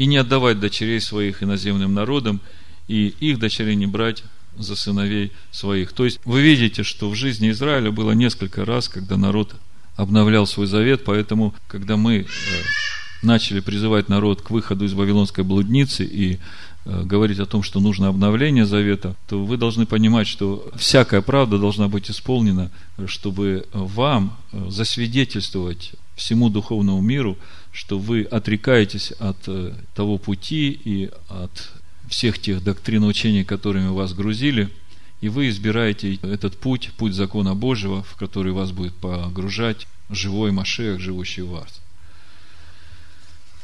и не отдавать дочерей своих иноземным народам, и их дочерей не брать за сыновей своих. То есть, вы видите, что в жизни Израиля было несколько раз, когда народ обновлял свой завет, поэтому, когда мы э, начали призывать народ к выходу из Вавилонской блудницы и Э, говорить о том, что нужно обновление завета, то вы должны понимать, что всякая правда должна быть исполнена, чтобы вам э, засвидетельствовать всему духовному миру, что вы отрекаетесь от э, того пути и от всех тех доктрин учений, которыми вас грузили, и вы избираете этот путь, путь закона Божьего, в который вас будет погружать живой Машех, живущий в вас.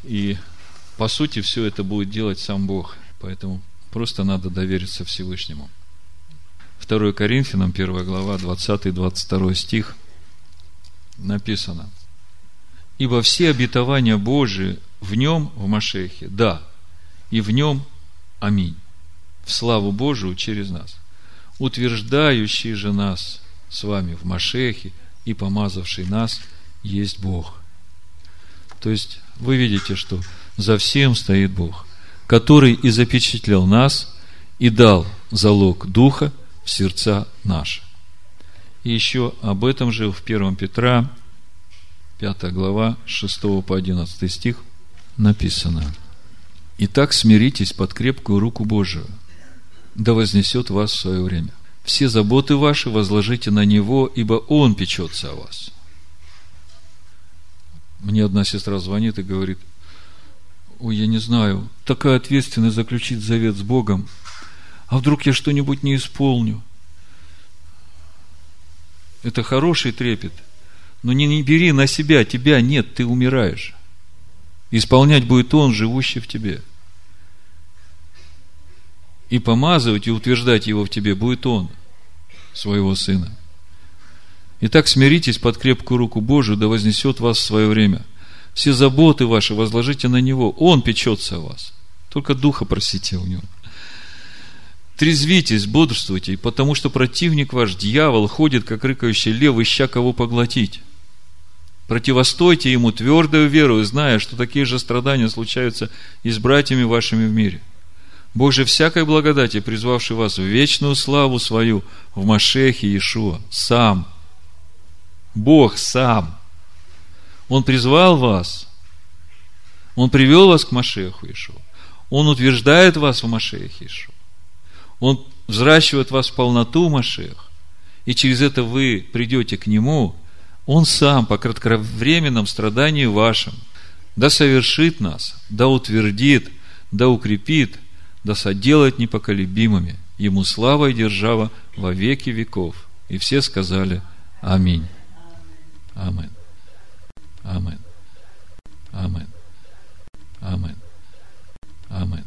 И по сути все это будет делать сам Бог – Поэтому просто надо довериться Всевышнему. 2 Коринфянам, 1 глава, 20-22 стих написано. Ибо все обетования Божии в нем, в Машехе, да, и в нем аминь. В славу Божию через нас. Утверждающий же нас с вами в Машехе и помазавший нас есть Бог. То есть, вы видите, что за всем стоит Бог который и запечатлел нас и дал залог Духа в сердца наши. И еще об этом же в 1 Петра, 5 глава, 6 по 11 стих написано. «Итак, смиритесь под крепкую руку Божию, да вознесет вас в свое время. Все заботы ваши возложите на Него, ибо Он печется о вас». Мне одна сестра звонит и говорит – ой, я не знаю, такая ответственность заключить завет с Богом, а вдруг я что-нибудь не исполню? Это хороший трепет, но не, не бери на себя, тебя нет, ты умираешь. Исполнять будет Он, живущий в тебе. И помазывать и утверждать Его в тебе будет Он, своего Сына. Итак, смиритесь под крепкую руку Божию, да вознесет вас в свое время – все заботы ваши возложите на Него. Он печется о вас. Только Духа просите у Него. Трезвитесь, бодрствуйте, потому что противник ваш, дьявол, ходит, как рыкающий лев, ища кого поглотить. Противостойте ему твердую веру, зная, что такие же страдания случаются и с братьями вашими в мире. Бог же всякой благодати, призвавший вас в вечную славу свою в Машехе Иешуа, сам. Бог сам – он призвал вас. Он привел вас к Машеху Ишуа. Он утверждает вас в Машехе Ишуа. Он взращивает вас в полноту Машех. И через это вы придете к Нему. Он сам по кратковременном страданию вашим да совершит нас, да утвердит, да укрепит, да соделает непоколебимыми. Ему слава и держава во веки веков. И все сказали Аминь. Амин. Амин. Амин. Амин. Амин.